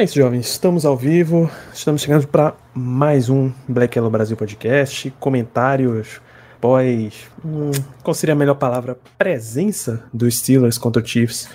É isso, jovens. Estamos ao vivo. Estamos chegando para mais um Black Yellow Brasil podcast. Comentários após. Hum, qual seria a melhor palavra? Presença dos Steelers contra o Chiefs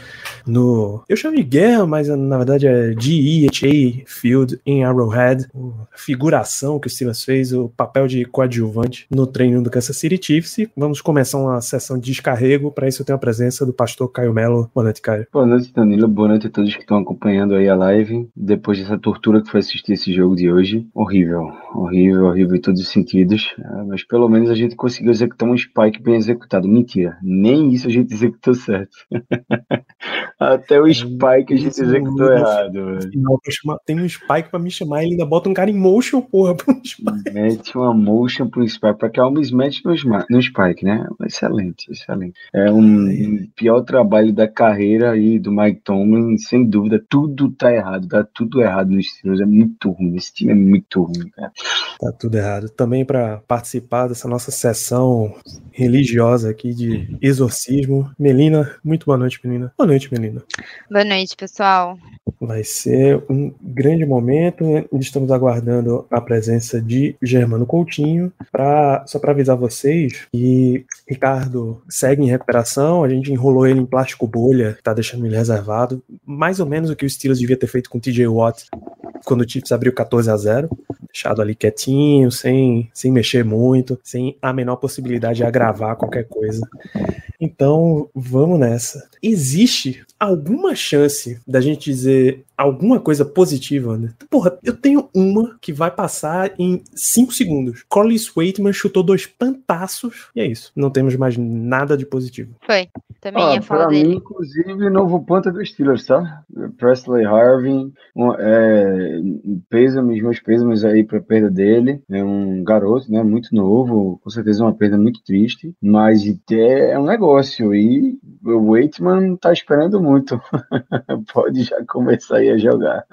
no. Eu chamo de guerra, mas na verdade é GEHA Field em Arrowhead. A figuração que o Steelers fez, o papel de coadjuvante no treino do Kansas City Chiefs. E vamos começar uma sessão de descarrego. Para isso eu tenho a presença do pastor Caio Melo. Boa noite, Caio. Boa noite, Danilo. Boa noite a todos que estão acompanhando aí a live. Depois dessa tortura que foi assistir esse jogo de hoje. Horrível, horrível, horrível em todos os sentidos. Ah, mas pelo menos a gente conseguiu executar um spike bem executado. Mentira, nem isso a gente executou certo. Até o spike a gente executou errado. velho. Pra chamar- tem um Spike pra me chamar, ele ainda bota um cara em motion, porra, pra um Spike. Mete uma motion pro spike, pra criar um mismatch no, no spike, né? Excelente, excelente. É um pior trabalho da carreira aí do Mike Tomlin, sem dúvida. Tudo tá errado, tá tudo errado nos Steelers. É muito ruim. Esse time é muito ruim, cara. Tá tudo errado. Também para participar dessa nossa sessão religiosa aqui de exorcismo. Melina, muito boa noite, Melina. Boa noite, Boa noite, pessoal. Vai ser um grande momento. Estamos aguardando a presença de Germano Coutinho. Pra, só para avisar vocês que Ricardo segue em recuperação. A gente enrolou ele em plástico bolha, que tá deixando ele reservado. Mais ou menos o que o Steelers devia ter feito com o TJ Watt quando o Chiefs abriu 14 a 0 deixado ali quietinho, sem, sem mexer muito, sem a menor possibilidade de agravar qualquer coisa. Então, vamos nessa. Existe alguma chance da gente dizer alguma coisa positiva, né? Porra, eu tenho uma que vai passar em 5 segundos. Corliss Waitman chutou dois pantaços e é isso. Não temos mais nada de positivo. Foi. Também Ó, ia falar pra mim, dele. inclusive, novo ponta do Steelers, tá? Presley Harvin, um, é, pêsames, meus pêsames aí pra perda dele. É um garoto, né? Muito novo, com certeza uma perda muito triste, mas é, é um negócio. E o Waitman tá esperando muito. Pode já começar aí a jogar.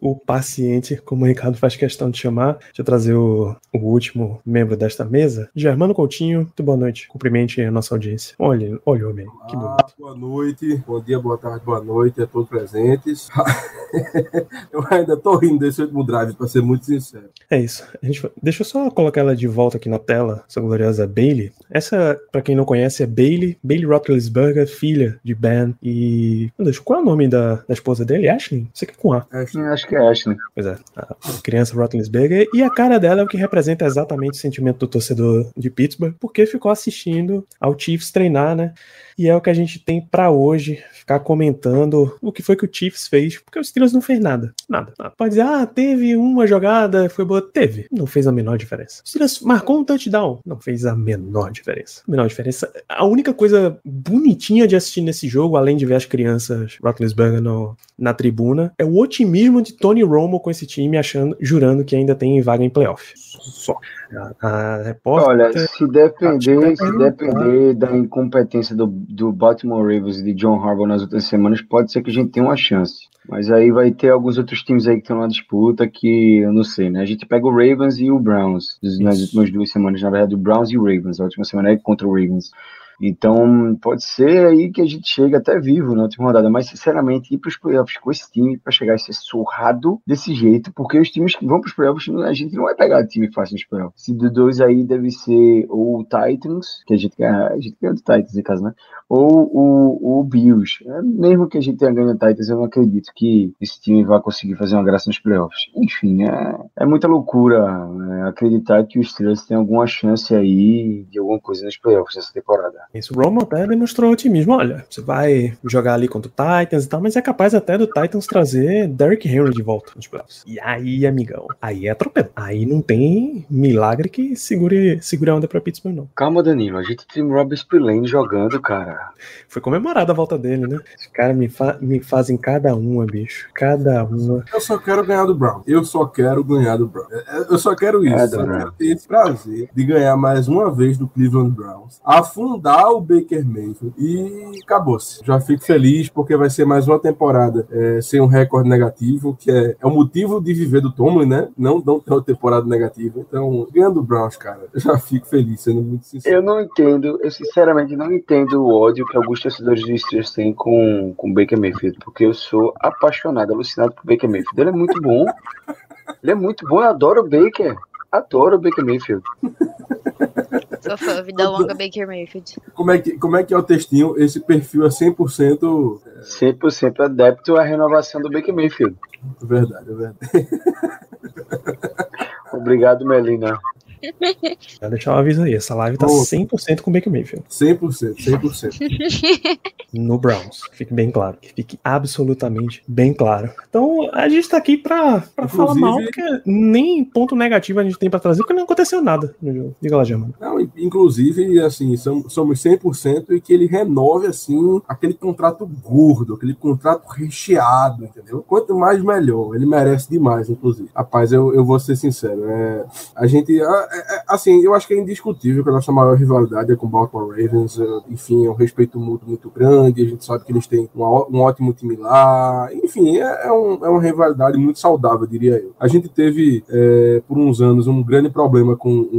o paciente, como o Ricardo faz questão de chamar. Deixa eu trazer o, o último membro desta mesa. Germano Coutinho, muito boa noite. Cumprimente a nossa audiência. Olha, olha o homem, que Ah, bonito. boa noite, bom dia, boa tarde, boa noite a todos presentes. eu ainda tô rindo desse último drive, para ser muito sincero. É isso. A gente, deixa eu só colocar ela de volta aqui na tela, essa gloriosa Bailey. Essa, pra quem não conhece, é Bailey, Bailey Roethlisberger, filha de Ben. E. Meu Deus, qual é o nome da, da esposa dele? Ashley? Isso aqui é com A. Ashton, Acho que é Ashley. Pois é, a criança Roethlisberger. E a cara dela é o que representa exatamente o sentimento do torcedor de Pittsburgh, porque ficou assistindo ao Chiefs treinar, né? E é o que a gente tem pra hoje, ficar comentando o que foi que o Chiefs fez, porque o Steelers não fez nada. Nada. nada. Pode dizer, ah, teve uma jogada, foi boa. Teve. Não fez a menor diferença. O Steelers marcou um touchdown. Não fez a menor diferença. A menor diferença. A única coisa bonitinha de assistir nesse jogo, além de ver as crianças Roethlisberger no, na tribuna, é o otimismo de Tony Romo com esse time, achando, jurando que ainda tem vaga em playoff. Só. A, a repórter. Olha, se depender, se Acho que depender da incompetência do, do Baltimore Ravens e de John Harbaugh nas outras semanas, pode ser que a gente tenha uma chance. Mas aí vai ter alguns outros times aí que estão na disputa que eu não sei, né? A gente pega o Ravens e o Browns nas Isso. últimas duas semanas, na verdade, o Browns e o Ravens. A última semana é contra o Ravens. Então, pode ser aí que a gente chegue até vivo na última rodada, mas sinceramente, ir para os playoffs com esse time para chegar a ser surrado desse jeito, porque os times que vão para os playoffs, a gente não vai pegar time fácil nos playoffs. Se de dois aí deve ser ou o Titans, que a gente a gente ganha do Titans em casa, né? Ou o, o Bills. É, mesmo que a gente tenha ganho do Titans, eu não acredito que esse time vai conseguir fazer uma graça nos playoffs. Enfim, é, é muita loucura né, acreditar que os Steelers têm alguma chance aí de alguma coisa nos playoffs nessa temporada. Isso, o Romo até demonstrou otimismo. Olha, você vai jogar ali contra o Titans e tal, mas é capaz até do Titans trazer Derrick Henry de volta nos playoffs. E aí, amigão, aí é atropelo. Aí não tem milagre que segure, segure a onda pra Pittsburgh, não. Calma, Danilo. A gente tem Rob Spillane jogando, cara. Foi comemorada a volta dele, né? Os caras me, fa me fazem cada uma, bicho. Cada uma. Eu só quero ganhar do Brown. Eu só quero ganhar do Brown. É, Eu só quero isso. É, Brown. quero ter esse prazer de ganhar mais uma vez do Cleveland Browns, afundar o Baker Mayfield e acabou-se. Já fico feliz porque vai ser mais uma temporada é, sem um recorde negativo, que é, é o motivo de viver do Tomlin, né? Não, não ter uma temporada negativa. Então, ganhando do Browns, cara, já fico feliz, sendo muito sincero. Eu não entendo, eu sinceramente não entendo o ódio que alguns torcedores dos Steelers têm com com o Baker Mayfield, porque eu sou apaixonado, alucinado por Baker Mayfield. Ele é muito bom. Ele é muito bom, eu adoro o Baker. Adoro o Baker Mayfield. Sou fã, vida longa Baker Mayfield. Como é, que, como é que é o textinho? Esse perfil é 100% 100% adepto à renovação do Baker Mayfield. verdade, é verdade. Obrigado, Melina. Já deixar um aviso aí. Essa live tá Ô. 100% com Baker Mayfield. 100%, 100%. No Browns. Fique bem claro. Que fique absolutamente bem claro. Então, a gente tá aqui pra, pra falar mal, porque nem ponto negativo a gente tem pra trazer, porque não aconteceu nada no jogo. Diga lá, Germano. Não, inclusive, assim, som- somos 100% e que ele renove, assim, aquele contrato gordo, aquele contrato recheado, entendeu? Quanto mais, melhor. Ele merece demais, inclusive. Rapaz, eu, eu vou ser sincero. É, a gente, é- é- assim, eu acho que é indiscutível que a nossa maior rivalidade é com o Baltimore Ravens. é, enfim, é um respeito mútuo muito grande. A gente sabe que eles têm um, um ótimo time lá. Enfim, é, é um- é uma rivalidade muito saudável, diria eu. A gente teve, é, por uns anos, um grande problema com o,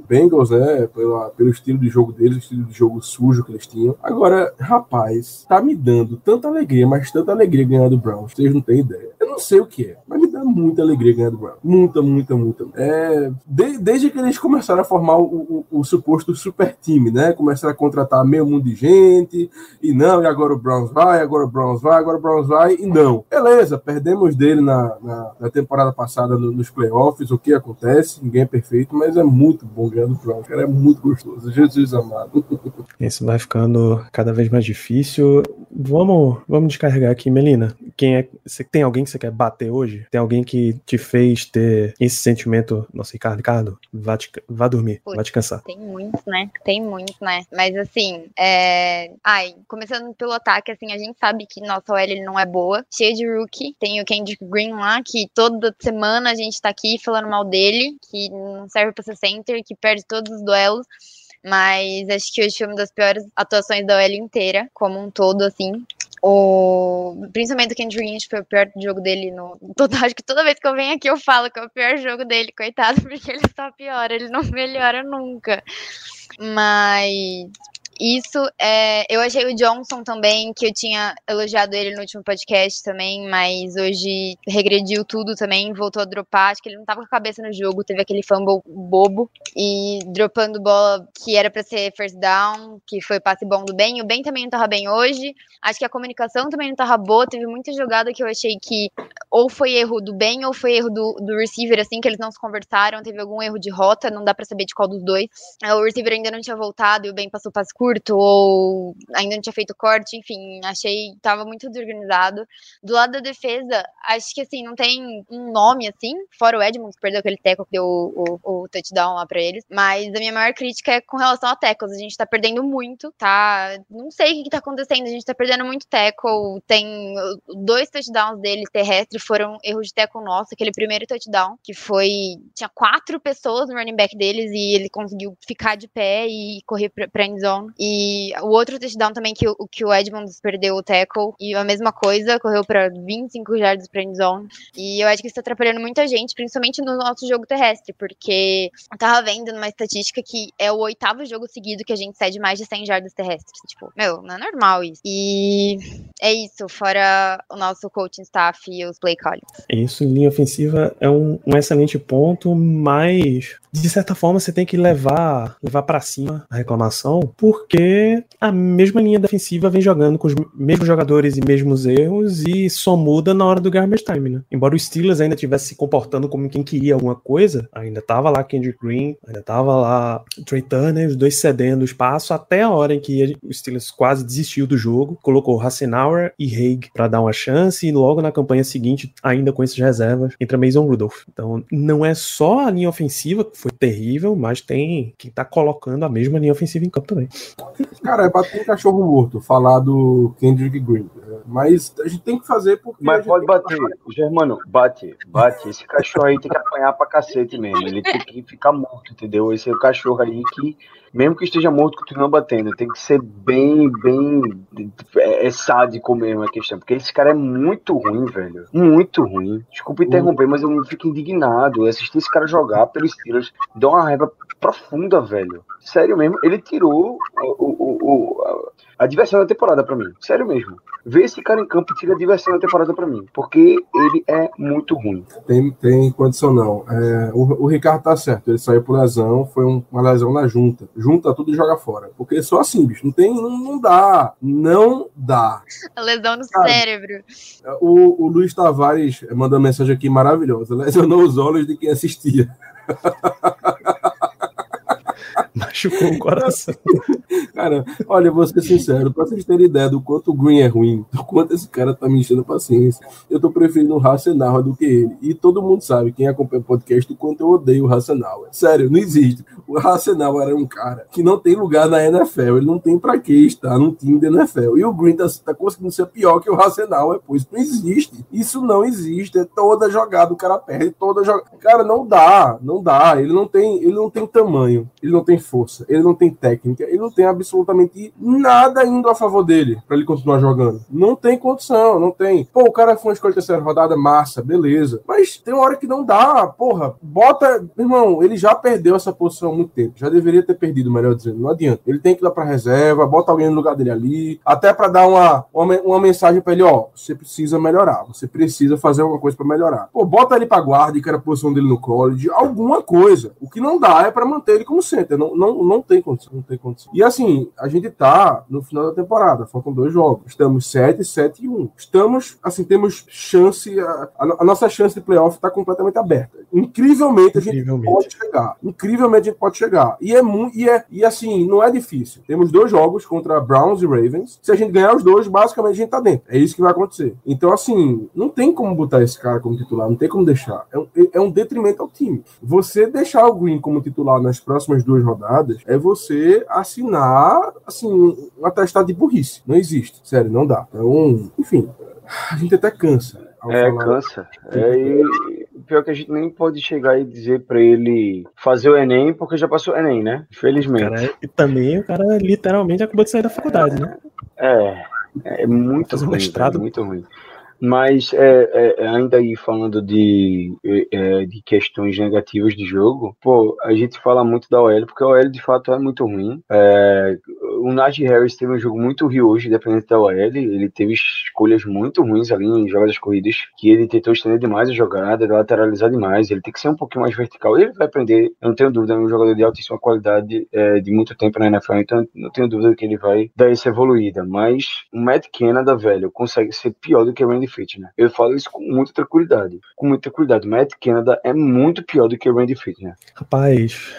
o Bengals, né? Pela, pelo estilo de jogo deles, o estilo de jogo sujo que eles tinham. Agora, rapaz, tá me dando tanta alegria, mas tanta alegria ganhar do Browns. Vocês não têm ideia. Eu não sei o que é, mas me dá muita alegria ganhar do Browns. Muita, muita, muita. É, de- desde que eles começaram a formar o, o- o suposto super time, né? Começaram a contratar meio mundo de gente, e não, e agora o Browns vai, agora o Browns vai, agora o Browns vai, e não. Beleza, perdemos dele na, na, na temporada passada no- nos playoffs, o que acontece, ninguém é perfeito, mas é muito bom ganhar do Browns, cara, é muito gostoso. Jesus amado. Isso vai ficando cada vez mais difícil. Vamos, vamos descarregar aqui, Melina. Quem é? Você tem alguém que você quer bater hoje? Tem alguém que te fez ter esse sentimento? Nossa, Ricardo, Ricardo, vá, te- vá dormir, Putz. vá descansar. Tem muitos, né? Tem muitos, né? Mas assim, é... Ai, começando pelo ataque, assim, a gente sabe que nossa OL não é boa. Cheio de rookie. Tem o Kendrick Green lá, que toda semana a gente tá aqui falando mal dele, que não serve pra ser center, que perde todos os duelos. Mas acho que hoje foi uma das piores atuações da OL inteira, como um todo, assim. O... Principalmente o Kendrick Green, acho que foi o pior jogo dele no. Todo, acho que toda vez que eu venho aqui eu falo que é o pior jogo dele, coitado, porque ele só piora, ele não melhora nunca. Mas isso, é, eu achei o Johnson também, que eu tinha elogiado ele no último podcast também, mas hoje regrediu tudo também, voltou a dropar, acho que ele não tava com a cabeça no jogo, teve aquele fumble bobo e dropando bola que era pra ser first down, que foi passe bom do Ben, o Ben também não tava bem hoje, acho que a comunicação também não tava boa, teve muita jogada que eu achei que ou foi erro do Ben ou foi erro do, do receiver, assim, que eles não se conversaram, teve algum erro de rota, não dá pra saber de qual dos dois. É, O receiver ainda não tinha voltado e o Ben passou passe curto, ou ainda não tinha feito corte, enfim, achei tava muito desorganizado. Do lado da defesa, acho que assim, não tem um nome assim, fora o Edmonds, que perdeu aquele tackle que deu o, o, o touchdown lá pra eles. Mas a minha maior crítica é com relação a tackles. A gente tá perdendo muito, tá? Não sei o que, que tá acontecendo, a gente tá perdendo muito tackle. Tem dois touchdowns dele terrestres foram erros de tackle nosso. Aquele primeiro touchdown, que foi. Tinha quatro pessoas no running back deles e ele conseguiu ficar de pé e correr pra, pra end zone. E o outro touchdown também que o, que o Edmonds perdeu o tackle. E a mesma coisa, correu pra 25 yards pra end zone. E eu acho que isso tá atrapalhando muita gente, principalmente no nosso jogo terrestre, porque eu tava vendo numa estatística que é o oitavo jogo seguido que a gente cede mais de 100 jardas terrestres. Tipo, meu, não é normal isso. E é isso, fora o nosso coaching staff e os play callers. Isso em linha ofensiva é um, um excelente ponto, mas de certa forma você tem que levar levar para cima a reclamação, por Porque a mesma linha defensiva vem jogando com os mesmos jogadores e mesmos erros e só muda na hora do garbage time, né? Embora o Steelers ainda estivesse se comportando como quem queria alguma coisa, ainda tava lá Kendrick Green, ainda tava lá Trey Turner, os dois cedendo espaço até a hora em que o Steelers quase desistiu do jogo, colocou Hassenauer e Haig para dar uma chance e logo na campanha seguinte, ainda com esses reservas, entra Mason Rudolph. Então, não é só a linha ofensiva que foi terrível, mas tem quem tá colocando a mesma linha ofensiva em campo também. Cara, é bater um cachorro morto falar do Kendrick Green. Mas a gente tem que fazer porque. Mas pode bater, Germano, bate, bate. Esse cachorro aí tem que apanhar pra cacete mesmo. Ele tem que ficar morto, entendeu? Esse é o cachorro aí que, mesmo que esteja morto, continua batendo. Tem que ser bem, bem. É, é sádico mesmo a questão. Porque esse cara é muito ruim, velho. Muito ruim. Desculpa interromper, mas eu fico indignado. Eu assisti esse cara jogar pelos Steelers. Deu uma raiva profunda, velho. Sério mesmo. Ele tirou o, o, o, a diversão da temporada pra mim. Sério mesmo. Ver esse cara em campo tira a diversão da temporada pra mim. Porque ele é muito ruim. Tem, tem condição não. É, o, o Ricardo tá certo. Ele saiu por lesão. Foi um- uma lesão na junta. Junta tudo e joga fora. Porque só assim, bicho. Não tem. Não, não dá. Não dá. A lesão no Sabe? cérebro. O, o Luiz Tavares manda uma mensagem aqui maravilhosa. Lesionou os olhos de quem assistia. Machucou o coração. Cara, olha, vou ser sincero, pra vocês terem ideia do quanto o Green é ruim, do quanto esse cara tá me enchendo a paciência, eu tô preferindo o Hassenauer do que ele. E todo mundo sabe, quem acompanha o podcast, o quanto eu odeio o Hassenauer. Sério, não existe. O Hassenauer era um cara que não tem lugar na NFL, ele não tem pra que estar num time da NFL. E o Green tá, tá conseguindo ser pior que o Hassenauer, pô, isso não existe. Isso não existe. É toda jogada, o cara perde toda jogada. Cara, não dá, não dá. Ele não tem, ele não tem tamanho, ele não tem força, ele não tem técnica, ele não tem absolutamente nada indo a favor dele pra ele continuar jogando. Não tem condição, não tem. Pô, o cara foi uma escolha de terceira rodada, massa, beleza. Mas tem uma hora que não dá, porra. Bota, irmão, ele já perdeu essa posição há muito tempo. Já deveria ter perdido, melhor dizendo. Não adianta. Ele tem que ir lá pra reserva, bota alguém no lugar dele ali, até pra dar uma, uma, uma mensagem pra ele, ó, você precisa melhorar, você precisa fazer alguma coisa pra melhorar. Pô, bota ele pra guarda, que era a posição dele no college, alguma coisa. O que não dá é pra manter ele como center. Não, não, não tem condição, não tem condição. E assim, a gente tá no final da temporada, faltam dois jogos. Estamos 7, 7 e 1. Estamos, assim, temos chance, a, a- nossa chance de playoff tá completamente aberta. Incrivelmente a gente Incrivelmente. pode chegar. Incrivelmente a gente pode chegar. E é muito, e é, e assim, não é difícil. Temos dois jogos contra Browns e Ravens. Se a gente ganhar os dois, basicamente a gente tá dentro. É isso que vai acontecer. Então, assim, não tem como botar esse cara como titular, não tem como deixar. É um, é um detrimento ao time. Você deixar o Green como titular nas próximas duas rodadas é você assinar, assim, um atestado de burrice. Não existe. Sério, não dá. Então, enfim, a gente até cansa. É, falar. cansa. É, e pior que a gente nem pode chegar e dizer pra ele fazer o Enem, porque já passou o Enem, né? Infelizmente. Cara, e também o cara literalmente acabou de sair da faculdade, né? É, é muito Fazer um ruim, mestrado. velho, muito ruim. Mas é, é, ainda aí falando de, é, de questões negativas de jogo, pô, a gente fala muito da OL, porque a OL de fato é muito ruim. É, o Najee Harris teve um jogo muito ruim hoje, dependendo da OL. Ele teve escolhas muito ruins ali em jogadas corridas, que ele tentou estender demais a jogada, lateralizar demais. Ele tem que ser um pouquinho mais vertical. Ele vai aprender, eu não tenho dúvida, é um jogador de altíssima qualidade é, de muito tempo na NFL, então não tenho dúvida que ele vai dar essa evoluída. Mas o Matt Canada, velho, consegue ser pior do que o Randy Fitner. Eu falo isso com muita tranquilidade. Com muita tranquilidade. O Matt Canada é muito pior do que o Randy Fitner. Rapaz,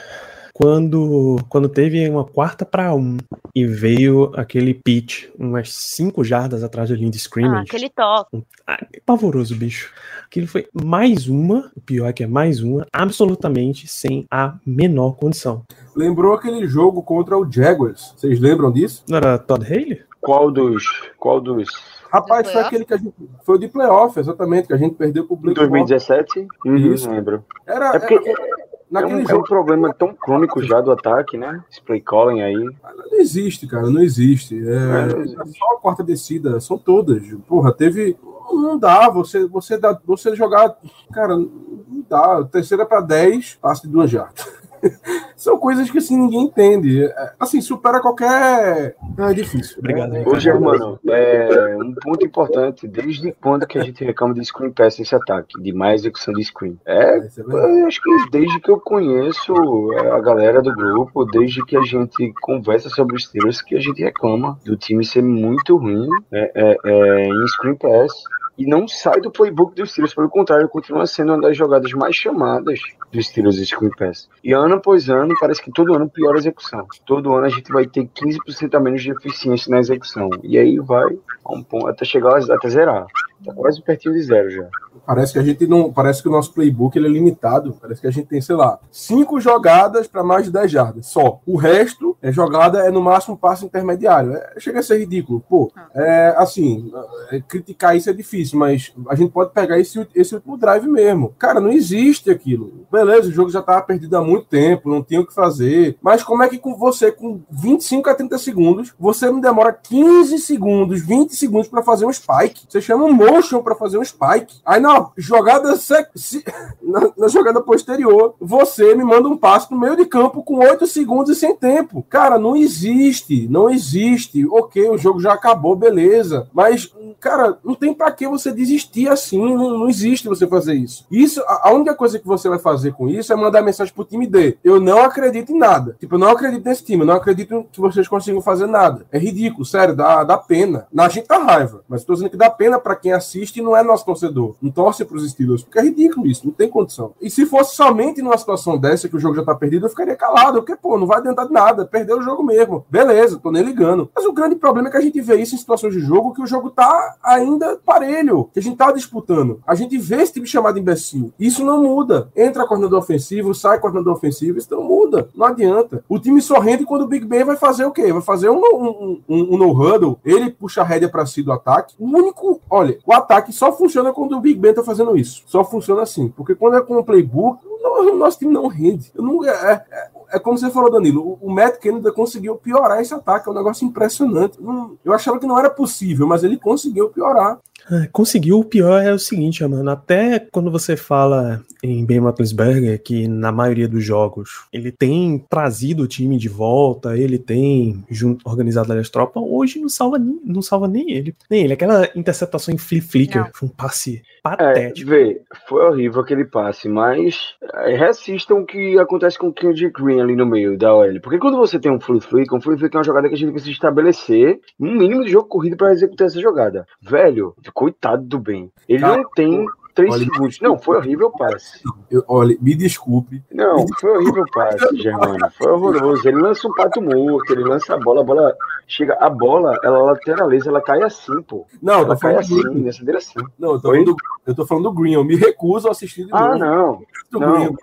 quando, quando teve uma quarta para um e veio aquele pitch umas cinco jardas atrás da linha de Ah, scrimmage, aquele toque. ah, que pavoroso, bicho. Aquilo foi mais uma, o pior é que é mais uma, absolutamente sem a menor condição. Lembrou aquele jogo contra o Jaguars. Vocês lembram disso? Não era Todd Haley? Qual dos. Qual dos. Rapaz, foi aquele que a gente. Foi o de playoff, exatamente, que a gente perdeu pro Blake Bortles. 2017? Uhum, Isso. lembro. Era, É porque era- é naquele um, é um jogo. problema tão crônico já do ataque, né? Esse play calling aí. Não existe, cara, não existe. É, É, não existe. só a quarta descida, são todas. Porra, teve. Não dá, você, você, dá, você jogar. Cara, não dá. Terceira para 10, passe de duas jardas. São coisas que assim ninguém entende. É, Assim, supera qualquer. É difícil. Obrigado, né? Ô, Germano, é um ponto importante. Desde quando que a gente reclama de screen pass nesse ataque? De mais execução de screen? É, é eu acho que desde que eu conheço é, a galera do grupo, desde que a gente conversa sobre os Steelers, que a gente reclama do time ser muito ruim é, é, é, em screen pass. E não sai do playbook dos Steelers, pelo contrário, continua sendo uma das jogadas mais chamadas dos Steelers de screen pass. E ano após ano, parece que todo ano piora a execução. Todo ano a gente vai ter 15% a menos de eficiência na execução. E aí vai a um ponto, até chegar até zerar. Tá quase pertinho de zero já. Parece que a gente não. Parece que o nosso playbook ele é limitado. Parece que a gente tem, sei lá, cinco jogadas para mais de 10 jardas. Só. O resto é jogada, é no máximo passe intermediário. É, chega a ser ridículo. Pô, é assim, é, criticar isso é difícil, mas a gente pode pegar esse, esse último drive mesmo. Cara, não existe aquilo. Beleza, o jogo já tava perdido há muito tempo, não tinha o que fazer. Mas como é que com você, com 25 a 30 segundos, você não demora 15 segundos, 20 segundos para fazer um spike? Você chama um motion para fazer um spike. Aí na jogada sec- se- na, na jogada posterior, você me manda um passe no meio de campo com 8 segundos e sem tempo. Cara, não existe, não existe. Ok, o jogo já acabou, beleza. Mas, cara, não tem para que você desistir assim. Não, não existe você fazer isso. Isso, a, a única coisa que você vai fazer com isso é mandar mensagem pro time D. Eu não acredito em nada. Tipo, eu não acredito nesse time. Eu não acredito que vocês consigam fazer nada. É ridículo, sério, dá, dá pena. Na gente dá raiva. Mas tô dizendo que dá pena para quem assiste e não é nosso torcedor. Não torce pros Steelers. Porque é ridículo isso. Não tem condição. E se fosse somente numa situação dessa que o jogo já tá perdido, eu ficaria calado. Porque, pô, não vai adiantar de nada. Perdeu o jogo mesmo. Beleza, tô nem ligando. Mas o grande problema é que a gente vê isso em situações de jogo que o jogo tá ainda parelho. Que a gente tá disputando. A gente vê esse de chamada imbecil. Isso não muda. Entra coordenador ofensivo, sai coordenador ofensivo. Isso não muda. Não adianta. O time só rende quando o Big Ben vai fazer o quê? Vai fazer um, um, um, um no-huddle. Ele puxa a rédea pra si do ataque. O único. Olha, o ataque só funciona quando o Big Ben tá fazendo isso. Só funciona assim. Porque quando é com o playbook, o nosso time não rende. Eu não, é, é, é como você falou, Danilo. O, Matt Canada conseguiu piorar esse ataque. É um negócio impressionante. Eu achava que não era possível, mas ele conseguiu piorar. Ah, Conseguiu, o pior é o seguinte, mano. Até quando você fala em Ben Roethlisberger, que na maioria dos jogos ele tem trazido o time de volta, ele tem junto, organizado ali as tropas, hoje não salva nem, não salva nem ele. Nem ele. Aquela interceptação em flip flicker, Não. foi um passe É, patético. vê, foi horrível aquele passe, mas é, resistam o que acontece com o Kendrick Green ali no meio da OL. Porque quando você tem um free flick, um free flick é uma jogada que a gente precisa estabelecer um mínimo de jogo corrido para executar essa jogada. Velho, coitado do Ben. Ele Cara, não tem três olha- segundos. Não, foi horrível o passe. Eu, olha, me desculpe. Não, foi horrível o passe, Germano. Foi horroroso. Ele lança um pato morto, ele lança a bola, a bola chega. A bola, ela lateraliza, ela cai assim, pô. Não, Ela cai assim, Green. nessa direção. Não, eu tô, falando do, eu tô falando do Green. Eu me recuso a assistir de Ah, novo. não. Não, Green.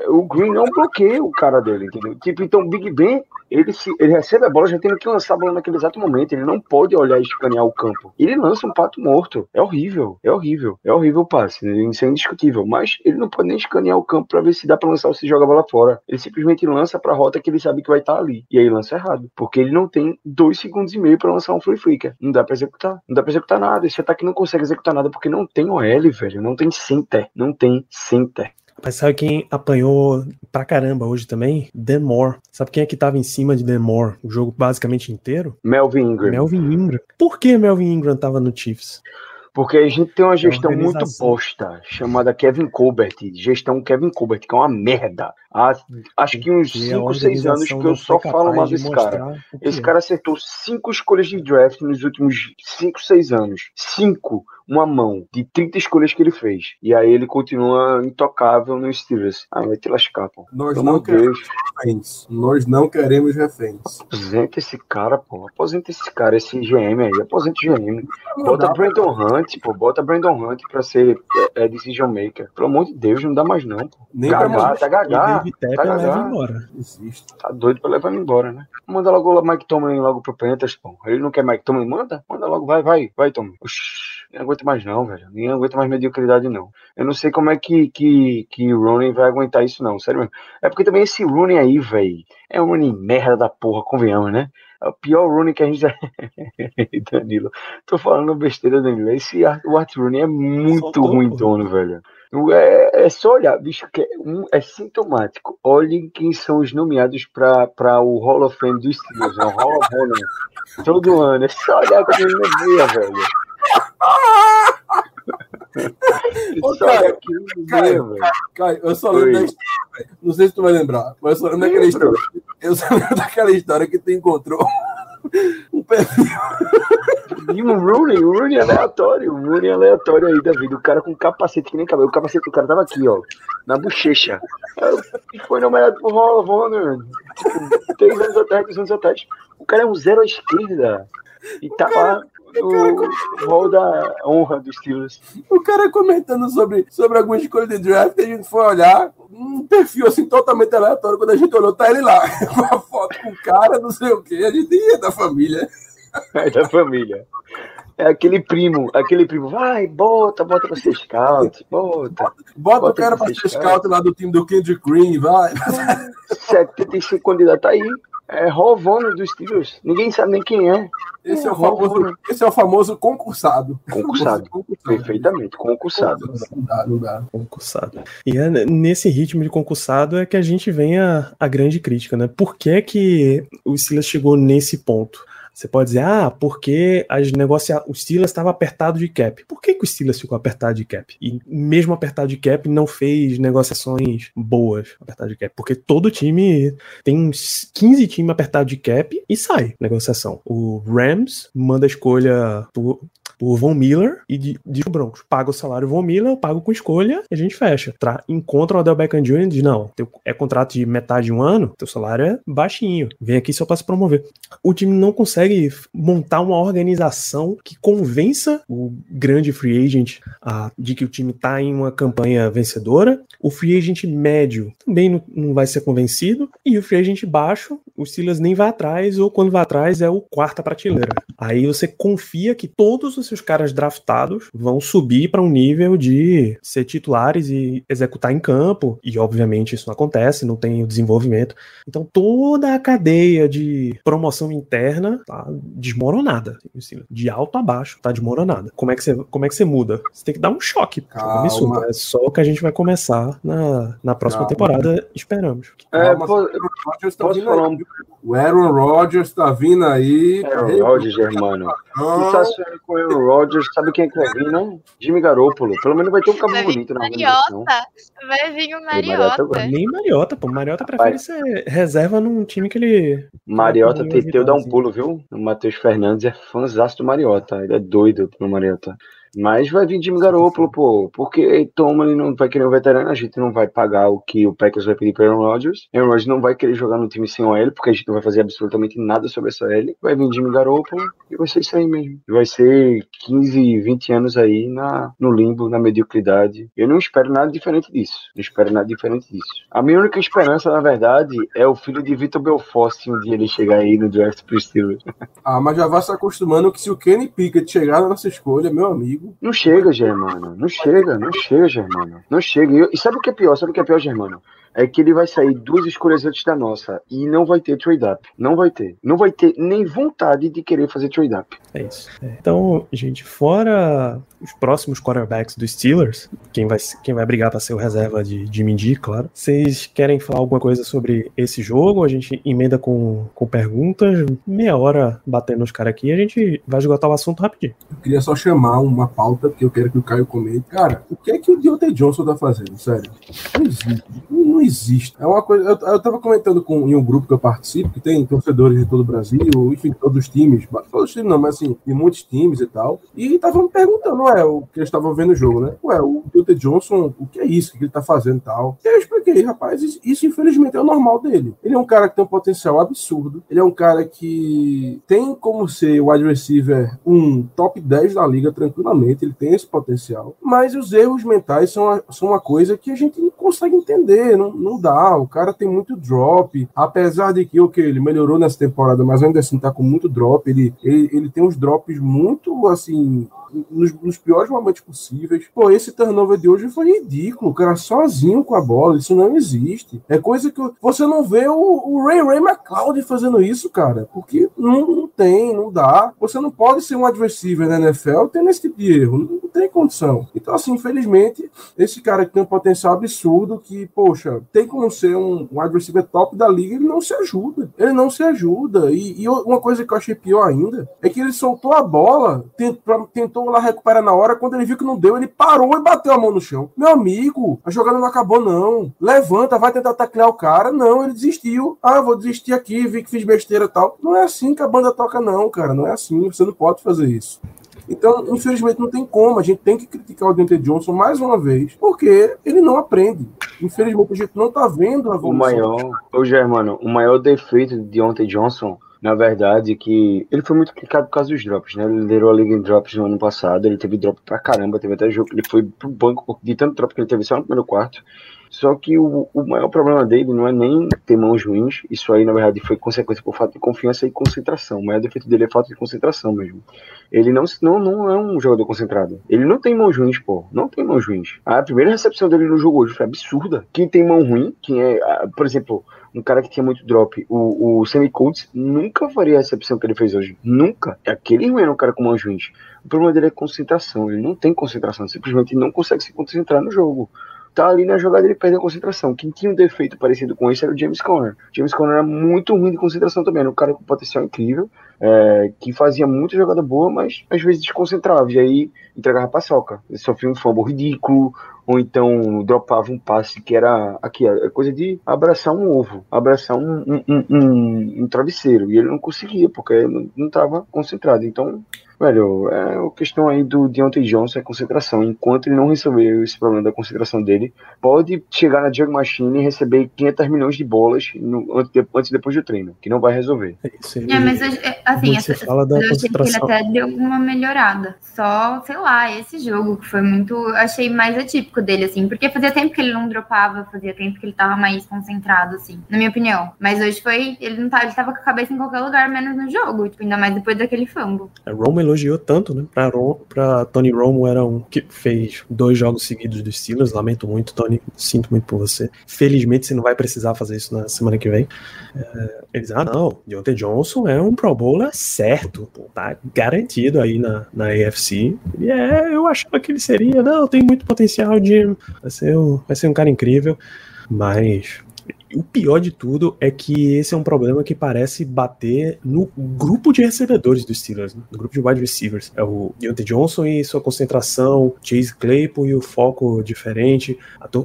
é, o Green não bloqueia o cara dele, entendeu? Tipo, então Big Ben, ele, se, ele recebe a bola já tendo que lançar a bola naquele exato momento. Ele não pode olhar e escanear o campo. Ele lança um pato morto. É horrível, é horrível. É horrível o passe, isso é indiscutível. Mas ele não pode nem escanear o campo pra ver se dá pra lançar ou se joga a bola fora. Ele simplesmente lança pra rota que ele sabe que vai estar ali. E aí lança errado. Porque ele não tem dois segundos e meio pra lançar um free flicker. Não dá pra executar. Não dá pra executar nada. Esse ataque não consegue executar nada porque não tem OL, velho. Não tem center. Não tem center. Mas sabe quem apanhou pra caramba hoje também? Dan Moore. Sabe quem é que tava em cima de Dan Moore o jogo basicamente inteiro? Melvin Ingram. Melvin Ingram. Por que Melvin Ingram tava no Chiefs? Porque a gente tem uma gestão muito posta, chamada Kevin Colbert, gestão Kevin Colbert, que é uma merda. Há, acho que uns E a 5, 6 anos que eu só falo mal de desse cara. Esse é. cara acertou cinco escolhas de draft nos últimos 5, 6 anos. Cinco, uma mão, de 30 escolhas que ele fez. E aí ele continua intocável nos Steelers. Ah, vai te lascar, pô. Nós Pelo não queremos Deus. reféns. Nós não queremos reféns. Aposenta esse cara, pô. Aposenta esse cara, esse GM aí. Aposenta o GM. Bota Brandon Hunt, pô. Bota Brandon Hunt pra ser é, é, decision maker. Pelo amor de Deus, não dá mais não, pô. nem Gagá, tá gagá. Tá gagá. embora. existe. Tá doido pra levar ele embora, né? Manda logo o Mike Tomlin logo pro Panthers, pô. Ele não quer Mike Tomlin? Manda. Manda logo. Vai, vai. Vai, Tomlin. Oxi. Nem aguento mais não, velho. Nem aguento mais mediocridade, não. Eu não sei como é que, que, que o Rooney vai aguentar isso, não. Sério mesmo. É porque também esse Rooney aí, velho, é um Rooney merda da porra, convenhamos, né? O pior Rooney que a gente já. Danilo, tô falando besteira, Danilo. Esse Art- o Art Rooney é muito Soltou, ruim dono, velho. É, é só olhar, bicho, que é, um- é sintomático. Olhem quem são os nomeados para o Hall of Fame dos Steelers, né? o Hall of Honor. Todo ano. É só olhar como ele nomeia, velho. É Ô, cara, cara, nomeia, velho. Cara, eu só lembro Oi. da história. Não sei se tu vai lembrar, mas eu só lembro daquela história. Eu só lembro daquela história que tu encontrou um perfil. E o Rooney, o Rooney é aleatório, o Rooney é aleatório aí da vida. O cara com capacete que nem cabelo. O capacete do cara tava aqui, ó, na bochecha. E foi nomeado pro Hall of Honor. Tipo, três anos atrás, dois anos atrás. O cara é um zero à esquerda. E tá lá no Hall da honra dos Steelers. O cara comentando sobre, sobre alguma escolha de draft, a gente foi olhar um perfil assim totalmente aleatório. Quando a gente olhou, tá ele lá, com a foto com o cara, não sei o quê. A gente ia da família. É da família. É aquele primo, aquele primo, vai, bota, bota pra ser scout, bota. Bota, o Bota cara pra ser scout lá do time do Kendrick Green, vai. 75 candidatos aí. É Honor dos Steelers. Ninguém sabe nem quem é. Esse é o of famoso, esse é o famoso concursado. Concursado. Concursado. Perfeitamente, concursado. Não dá. Concursado. E é nesse ritmo de concursado é que a gente vem a, a grande crítica, né? Por que, que o Steelers chegou nesse ponto? Você pode dizer, ah, porque as negocia... o Steelers estava apertado de cap. Por que, que o Steelers ficou apertado de cap? E mesmo apertado de cap, não fez negociações boas apertado de cap. Porque todo time tem uns 15 times apertados de cap e sai negociação. O Rams manda a escolha por, Von Miller e de, de Broncos. Paga o salário Von Miller, eu pago com escolha e a gente fecha. Tra encontra o Odell Beckham Jr. e diz: não, teu, é contrato de metade de um ano, teu salário é baixinho. Vem aqui só para se promover. O time não consegue montar uma organização que convença o grande free agent a, de que o time tá em uma campanha vencedora. O free agent médio também não, não vai ser convencido. E o free agent baixo, o Steelers nem vai atrás, ou quando vai atrás é o quarta prateleira. Aí você confia que todos os seus caras draftados vão subir para um nível de ser titulares e executar em campo. E obviamente isso não acontece, não tem o desenvolvimento. Então toda a cadeia de promoção interna tá desmoronada. assim, De alto a baixo, tá desmoronada. Como é que você, como é que você muda? Você tem que dar um choque. Calma. Isso é só o que a gente vai começar na, na próxima Calma. temporada, esperamos. É, Calma, pô, o Aaron Rodgers tá posso vindo falar aí. O Aaron Rodgers tá vindo aí. Aaron Rodgers, Germano. Não tá com o Aaron Rodgers, sabe quem é que vai vir, não? Jimmy Garoppolo. Pelo menos vai ter um cabo Vai vir bonito na. Mariota. Vai vir o Mariota. Nem Mariota, pô. Mariota prefere ser reserva num time que ele. Mariota Tá Teteu dá um pulo, viu? O Matheus Fernandes é fãzaço do Mariota. Ele é doido pro Mariota. Mas vai vir Jimmy Garoppolo, pô. Porque Tom ele não vai querer um veterano, a gente não vai pagar o que o Packers vai pedir para Aaron Rodgers. Aaron Rodgers não vai querer jogar no time sem OL, porque a gente não vai fazer absolutamente nada sobre essa L. Vai vir Jimmy Garoppolo e vai ser isso aí mesmo. Vai ser 15, 20 anos aí na, no limbo, na mediocridade. Eu não espero nada diferente disso. Não espero nada diferente disso. A minha única esperança, na verdade, é o filho de Vitor Belfort, se um dia ele chegar aí no draft pro Steelers. Ah, mas já vai se acostumando que se o Kenny Pickett chegar na nossa escolha, meu amigo. Não chega, Germano. Não chega, não chega, Germano. Não chega. E sabe o que é pior? Sabe o que é pior, Germano? É que ele vai sair duas escolhas antes da nossa e não vai ter trade-up. Não vai ter. Não vai ter nem vontade de querer fazer trade-up. É isso. É. Então, gente, fora os próximos quarterbacks dos Steelers, quem vai, quem vai brigar para ser o reserva de Jimmy G, claro. Vocês querem falar alguma coisa sobre esse jogo? A gente emenda com, com perguntas, meia hora batendo os caras aqui e a gente vai esgotar o assunto rapidinho. Eu queria só chamar uma pauta, porque eu quero que o Caio comente. Cara, o que é que o Deontay Johnson tá fazendo? Sério. Não existe. Não, existe. É uma coisa. Eu, eu tava comentando com, em um grupo que eu participo, que tem torcedores de todo o Brasil, enfim, todos os times. Todos os times não, mas assim, de muitos times e tal. E estavam me perguntando, ué, o que eles estavam vendo o jogo, né? Ué, o Deontay Johnson, o que é isso? Que ele tá fazendo e tal? E eu expliquei, rapaz, isso infelizmente é o normal dele. Ele é um cara que tem um potencial absurdo. Ele é um cara que tem como ser o wide receiver um top 10 da liga tranquilamente. Ele tem esse potencial. Mas os erros mentais são, a- são uma coisa que a gente não consegue entender. Não, não dá. O cara tem muito drop. Apesar de que, ok, ele melhorou nessa temporada, mas ainda assim tá com muito drop. Ele, ele, ele tem uns drops muito, assim, nos, nos, piores momentos possíveis. Pô, esse turnover de hoje foi ridículo. O cara sozinho com a bola, isso não existe. É coisa que você não vê o, o Ray Ray McLeod fazendo isso, cara, porque não, não, tem, não dá. Você não pode ser um adversário na NFL tendo esse tipo de erro. Não, não tem condição. Então, assim, infelizmente, esse cara que tem um potencial absurdo que, poxa, tem como ser um, um adversário top da liga, ele não se ajuda. Ele não se ajuda. E, e uma coisa que eu achei pior ainda é que ele soltou a bola, tentou, tentou lá recuperar na hora, quando ele viu que não deu, ele parou e bateu a mão no chão. Meu amigo, a jogada não acabou, não. Levanta, vai tentar taclear o cara. Não, ele desistiu. Ah, vou desistir aqui, vi que fiz besteira e tal. Não é assim que a banda toca, não, cara. Não é assim. Você não pode fazer isso. Então, infelizmente, não tem como. A gente tem que criticar o Dante Johnson mais uma vez, porque ele não aprende. Infelizmente, a gente não tá vendo a evolução. O maior, ô Germano, o maior defeito de Deontay Johnson na verdade, que ele foi muito criticado por causa dos drops, né? Ele liderou a liga em drops no ano passado, ele teve drop pra caramba, teve até jogo que ele foi pro banco de tanto drop que ele teve só no primeiro quarto. Só que o, o maior problema dele não é nem ter mãos ruins, isso aí na verdade foi consequência por falta de confiança e concentração. O maior defeito dele é falta de concentração mesmo. Ele não, não, não é um jogador concentrado. Ele não tem mãos ruins, pô. Não tem mãos ruins. A primeira recepção dele no jogo hoje foi absurda. Quem tem mão ruim, quem é, por exemplo, um cara que tinha muito drop, o, o Sammy Coates, nunca faria a recepção que ele fez hoje. Nunca. Aquele não era um cara com mãos ruins. O problema dele é concentração. Ele não tem concentração. Simplesmente não consegue se concentrar no jogo tá ali na jogada ele perde a concentração. Quem tinha um defeito parecido com esse era o James Conner. James Conner era muito ruim de concentração também, era um cara com potencial incrível, é, que fazia muita jogada boa, mas às vezes desconcentrava, e aí entregava paçoca. Ele sofria um fumble ridículo, ou então dropava um passe que era aqui, é coisa de abraçar um ovo, abraçar um, um, um, um travesseiro, e ele não conseguia, porque não estava concentrado. Então, Velho, é a questão aí do Deontay Johnson é concentração. Enquanto ele não resolver esse problema da concentração dele, pode chegar na Jug Machine e receber 500 milhões de bolas no, antes, antes depois do treino, que não vai resolver. É, é mas assim, essa, fala da eu achei que ele até deu uma melhorada. Só, sei lá, esse jogo que foi muito. Achei mais atípico dele, assim, porque fazia tempo que ele não dropava, fazia tempo que ele tava mais concentrado, assim, na minha opinião. Mas hoje foi. Ele não tava, ele tava com a cabeça em qualquer lugar, menos no jogo, tipo, ainda mais depois daquele fumble. É, Roman elogiou tanto, né? Pra, Rom, pra Tony Romo era um que fez dois jogos seguidos dos Steelers. Lamento muito, Tony. Sinto muito por você. Felizmente você não vai precisar fazer isso na semana que vem. É, eles, ah, não, Deontay Johnson é um Pro Bowler certo. Pô, tá garantido aí na, na AFC. E é, eu achava que ele seria, não, tem muito potencial de. Vai ser um, vai ser um cara incrível. Mas o pior de tudo é que esse é um problema que parece bater no grupo de recebedores dos Steelers, né? no grupo de wide receivers. É o Deontay Johnson e sua concentração, Chase Claypool e o foco diferente,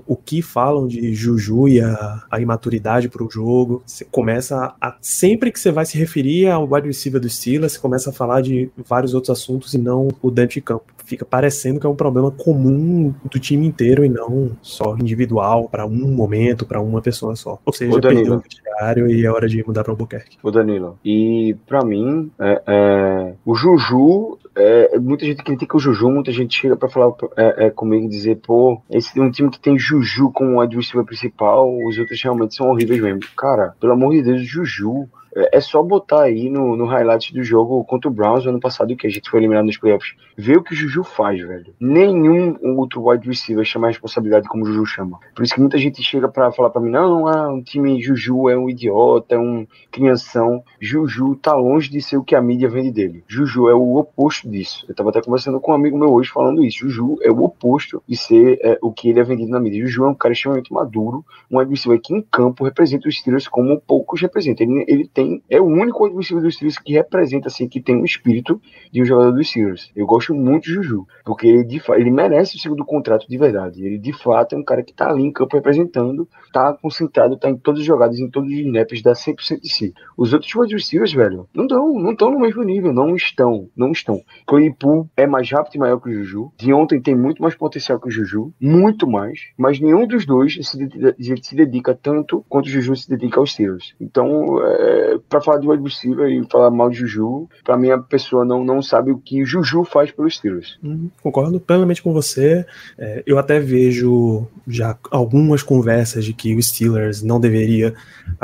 o que falam de Juju e a, a imaturidade para o jogo. Você começa a, sempre que você vai se referir ao wide receiver dos Steelers, você começa a falar de vários outros assuntos e não o dentro de campo. Fica parecendo que é um problema comum do time inteiro e não só individual para um momento, para uma pessoa só. Ou seja, perdeu e é hora de mudar para Albuquerque. O Danilo. E para mim, é, é, o Juju, é, muita gente critica o Juju, muita gente chega para falar é, é, comigo e dizer, pô, esse é um time que tem Juju como adversário principal, os outros realmente são horríveis mesmo. Cara, pelo amor de Deus, Juju é, é só botar aí no, no highlight do jogo contra o Browns ano passado, que a gente foi eliminado nos playoffs. Ver o que o Juju faz, velho. Nenhum outro wide receiver chama a responsabilidade como o Juju chama. Por isso que muita gente chega para falar para mim: não, ah, um time Juju é um idiota, é um crianção. Juju tá longe de ser o que a mídia vende dele. Juju é o oposto disso. Eu tava até conversando com um amigo meu hoje falando isso. Juju é o oposto de ser é, o que ele é vendido na mídia. Juju é um cara extremamente maduro, um receiver que em campo representa os Steelers como poucos representam. Ele, ele tem é o único adversário dos Steelers que representa assim que tem o um espírito de um jogador dos Steelers. Eu gosto muito de Juju, porque ele, de, ele merece o segundo contrato de verdade. Ele de fato é um cara que tá ali em campo representando, tá concentrado, tá em todas as jogadas, em todos os snaps, dá 100% de si. Os outros adversários, velho, não estão, não estão no mesmo nível, não estão, não estão. Claypool é mais rápido e maior que o Juju. De ontem tem muito mais potencial que o Juju, muito mais, mas nenhum dos dois se, se dedica tanto quanto o Juju se dedica aos Steelers. Então, é, para falar de wide receiver e falar mal de Juju, para mim a pessoa não, não sabe o que Juju faz pelos Steelers. Hum, concordo plenamente com você. É, eu até vejo já algumas conversas de que o Steelers não deveria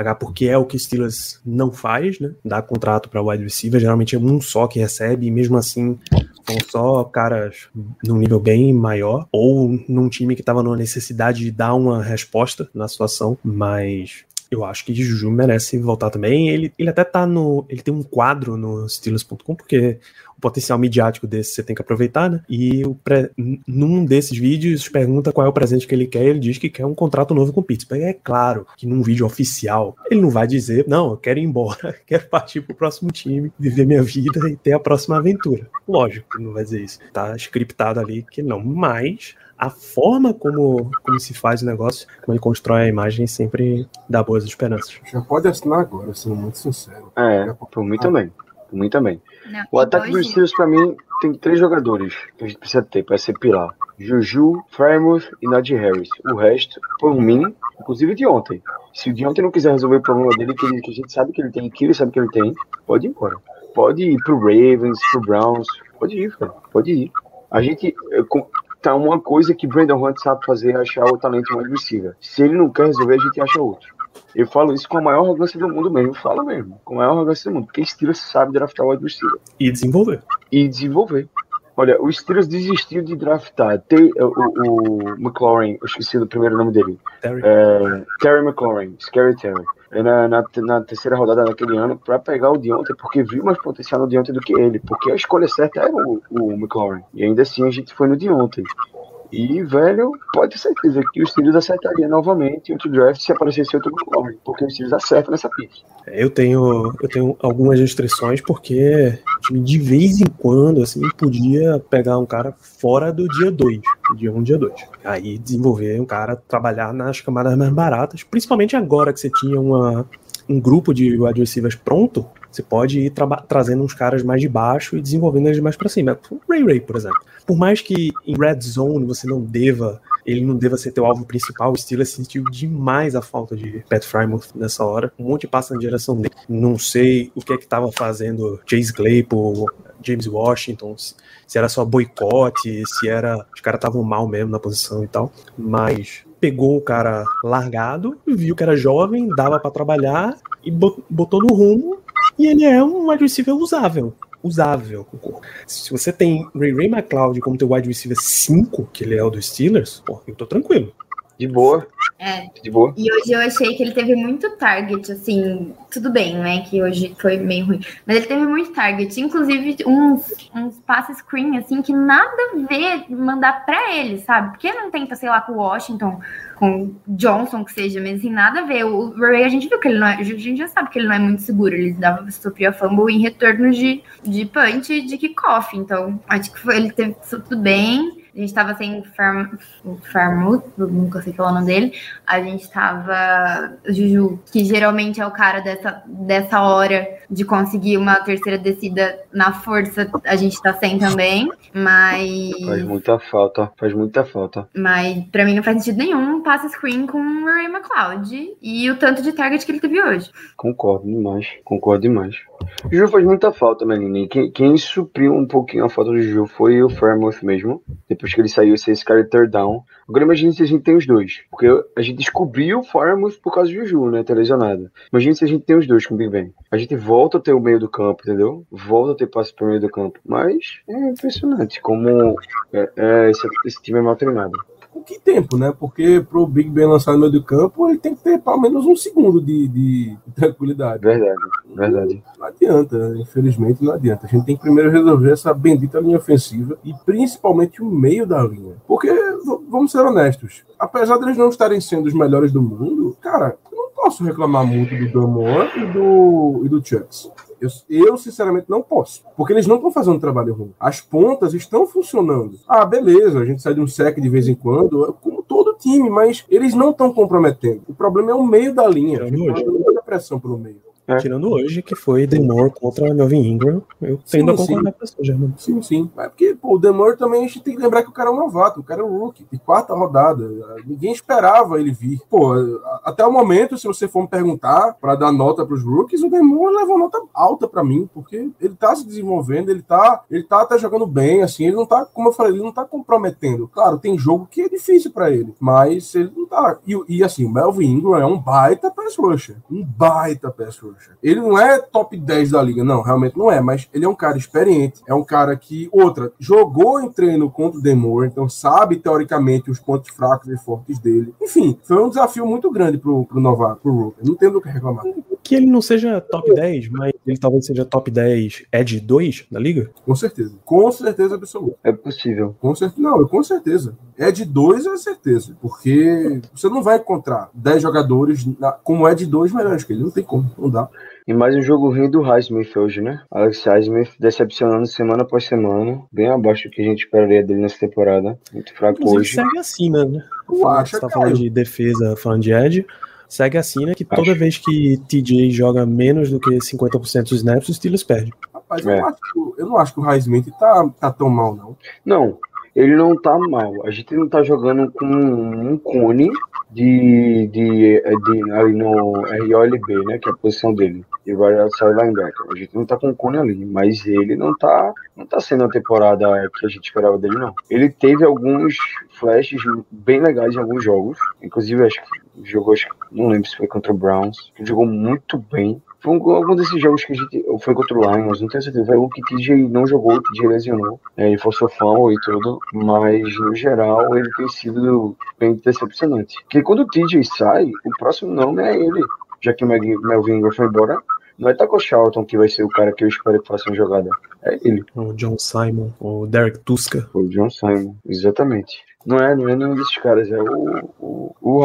pagar porque é o que Steelers não faz, né? Dar contrato para wide receiver, geralmente é um só que recebe e mesmo assim São só caras num nível bem maior, ou num time que estava numa necessidade de dar uma resposta na situação, mas eu acho que Juju merece voltar também. Ele, ele até tá no. Ele tem um quadro no Steelers.com, porque o potencial midiático desse você tem que aproveitar, né? E o pre, num desses vídeos pergunta qual é o presente que ele quer. Ele diz que quer um contrato novo com o Pittsburgh. É claro que num vídeo oficial ele não vai dizer, não, eu quero ir embora, quero partir pro próximo time, viver minha vida e ter a próxima aventura. Lógico que não vai dizer isso. Tá scriptado ali que não. Mas a forma como, como se faz o negócio, como ele constrói a imagem, sempre dá boas esperanças. Já pode assinar agora, sendo muito sincero. É, por mim também. Por mim também. Não, O ataque dos Steelers, pra mim, tem três jogadores que a gente precisa ter pra ser pilar. Juju, Frymouth e Najee Harris. O resto, por mim, inclusive de ontem. Se o de ontem não quiser resolver o problema dele, que, ele- que a gente sabe que ele tem, que ele sabe que ele tem, pode ir embora. Pode ir pro Ravens, pro Browns, pode ir, cara. Pode ir. A gente. Tá uma coisa que Brandon Hunt sabe fazer, é achar o talento mais receiver. Se ele não quer resolver, a gente acha outro. Eu falo isso com a maior arrogância do mundo mesmo. Falo mesmo. Com a maior arrogância do mundo. Porque Steelers sabe draftar o wide receiver E desenvolver. e desenvolver. Olha, o Steelers desistiu de draftar Te- o, o McLaurin, eu esqueci do primeiro nome dele, Terry. é, Terry McLaurin, Scary Terry, na, na, na terceira rodada daquele ano para pegar o Deontay, porque viu mais potencial no Deontay do que ele, porque a escolha certa era o, o McLaurin, e ainda assim a gente foi no Deontay. E, velho, pode ter certeza que o Steelers acertaria novamente outro draft se aparecesse outro McLaurin, porque o Steelers acerta nessa pique. Eu tenho, eu tenho algumas restrições porque de vez em quando assim podia pegar um cara fora do dia 2, dia 1, um, dia 2. Aí desenvolver um cara trabalhar nas camadas mais baratas, principalmente agora que você tinha uma, um grupo de receivers pronto, você pode ir trazendo uns caras mais de baixo e desenvolvendo eles mais para cima. O Ray Ray, por exemplo. Por mais que em red zone você não deva ele não deva ser teu alvo principal. O Steelers sentiu demais a falta de Pat Frymouth nessa hora. Um monte passa na direção dele. Não sei o que é que tava fazendo Chase Claypool, James Washington, se era só boicote, se era. Os caras estavam mal mesmo na posição e tal. Mas pegou o cara largado, viu que era jovem, dava pra trabalhar e bot- botou no rumo. E ele é um wide receiver usável. Usável. Se você tem Ray Ray McLeod como teu wide receiver 5, que ele é o dos Steelers, pô, eu tô tranquilo. De boa, É, de boa. e hoje eu achei que ele teve muito target, assim, tudo bem, né? Que hoje foi meio ruim. Mas ele teve muito target, inclusive uns, uns passes screen, assim, que nada a ver mandar pra ele, sabe? Porque não tenta, sei lá, com o Washington, com o Johnson, que seja, mas assim, nada a ver. O Ray, a gente viu que ele não é, a gente já sabe que ele não é muito seguro. Ele dava, sofria fumble em retorno de, de punch e de kickoff. Então, acho que foi, ele teve tudo bem. A gente tava sem Farm, o Farmouth, nunca sei falar o nome dele. A gente tava. o Juju, que geralmente é o cara dessa, dessa hora de conseguir uma terceira descida na força, a gente tá sem também. Mas. Faz muita falta, faz muita falta. Mas pra mim não faz sentido nenhum um screen com o Ray McLeod e o tanto de target que ele teve hoje. Concordo demais, concordo demais. Juju faz muita falta, Melanie. Quem, quem supriu um pouquinho a falta do Juju foi o Fairmouth mesmo. Depois que ele saiu, esse cara third down. Agora imagine se a gente tem os dois. Porque a gente descobriu o Fairmouth por causa do Juju, né? Tá lesionado. Imagine se a gente tem os dois com o Big Ben. A gente volta a ter o meio do campo, entendeu? Volta a ter passe pro meio do campo. Mas é impressionante como é, é, esse, esse time é mal treinado. Que tempo, né? Porque pro Big Ben lançar no meio do campo, ele tem que ter pelo menos um segundo de, de tranquilidade. Verdade, verdade. Não adianta, infelizmente não adianta. A gente tem que primeiro resolver essa bendita linha ofensiva e principalmente o meio da linha. Porque, vamos ser honestos, apesar deles não estarem sendo os melhores do mundo, cara, eu não posso reclamar muito do Damore e do, e do Chucks. Eu, eu, sinceramente, não posso. Porque eles não estão fazendo um trabalho ruim. As pontas estão funcionando. Ah, beleza, a gente sai de um sec de vez em quando, como todo time, mas eles não estão comprometendo. O problema é o meio da linha. Hoje. dando muita pressão pelo meio. É. Tirando hoje, que foi Demore contra Melvin Ingram. Eu tendo a Sim, concordar com você, Germano. Sim, sim. Mas porque, pô, o Demore também a gente tem que lembrar que o cara é um novato, o cara é um rookie, de quarta rodada. Ninguém esperava ele vir. Pô, até o momento, se você for me perguntar pra dar nota pros rookies, o Demore levou nota alta pra mim, porque ele tá se desenvolvendo, ele tá, ele tá até jogando bem, assim, ele não tá, como eu falei, ele não tá comprometendo. Claro, tem jogo que é difícil pra ele, mas ele não tá. E, e, assim, o Melvin Ingram é um baita pass rusher. Um baita pass rusher. Ele não é top 10 da liga, não, realmente não é, mas ele é um cara experiente, é um cara que, outra, jogou em treino contra o Demore, então sabe teoricamente os pontos fracos e fortes dele. Enfim, foi um desafio muito grande pro, pro novato, pro Rooker. Não tem do que reclamar. Que ele não seja top 10, mas ele talvez seja top 10 Edge 2 da liga? Com certeza. Com certeza absoluta. É possível. Com certeza. Não, com certeza. É de dois, é certeza. Porque você não vai encontrar 10 jogadores na- como é de dois melhores que ele. Não tem como, não dá. E mais um jogo ruim do Highsmith hoje, né? Alex Highsmith decepcionando semana após semana. Bem abaixo do que a gente esperaria dele nessa temporada. Muito fraco Inclusive hoje. segue assim, né? Tu acha, Você tá falando de defesa, falando de Edge. Segue assim, né? Que toda Acho. vez que TJ joga menos do que 50% dos snaps, os Steelers perdem. Rapaz, eu, É. não acho, que- eu não acho que o Highsmith tá, tá tão mal, não. Não, ele não tá mal. A gente não tá jogando com um cone de, de, de ali no ROLB, né? Que é a posição dele. De right outside linebacker. A gente não tá com um cone ali, mas ele não tá, não tá sendo a temporada que a gente esperava dele, não. Ele teve alguns flashes bem legais em alguns jogos. Inclusive, acho que jogou, acho não lembro se foi contra o Browns. Jogou muito bem. Foi um- algum desses jogos que a gente. ou Foi contra o Lions, não tenho certeza. Foi um que o TJ não jogou, o TJ lesionou. É, ele forçou fumble e tudo. Mas, no geral, ele tem sido bem decepcionante. Porque quando o TJ sai, o próximo nome é ele. Já que o Melvin Ingram foi embora. Não é Taco Charlton que vai ser o cara que eu espero que faça uma jogada. É ele, O John Simon, o Derek Tuska. o John Simon. Exatamente. Não é, não é nenhum desses caras, é o, o, o.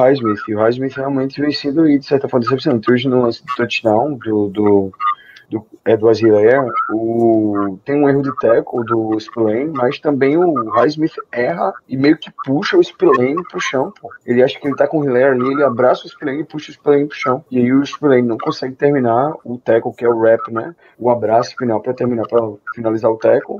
E o Highsmith realmente vem sendo, aí, de certa forma, decepcionante. Hoje no lance do touchdown do, do, do o, tem um erro de tackle do Spillane, mas também o Highsmith erra e meio que puxa o Spillane pro chão, pô. Ele acha que ele tá com o Hilaire ali, ele abraça o Spillane e puxa o Spillane pro chão. E aí o Spillane não consegue terminar o tackle, que é o rap, né? O abraço final pra terminar, pra finalizar o tackle.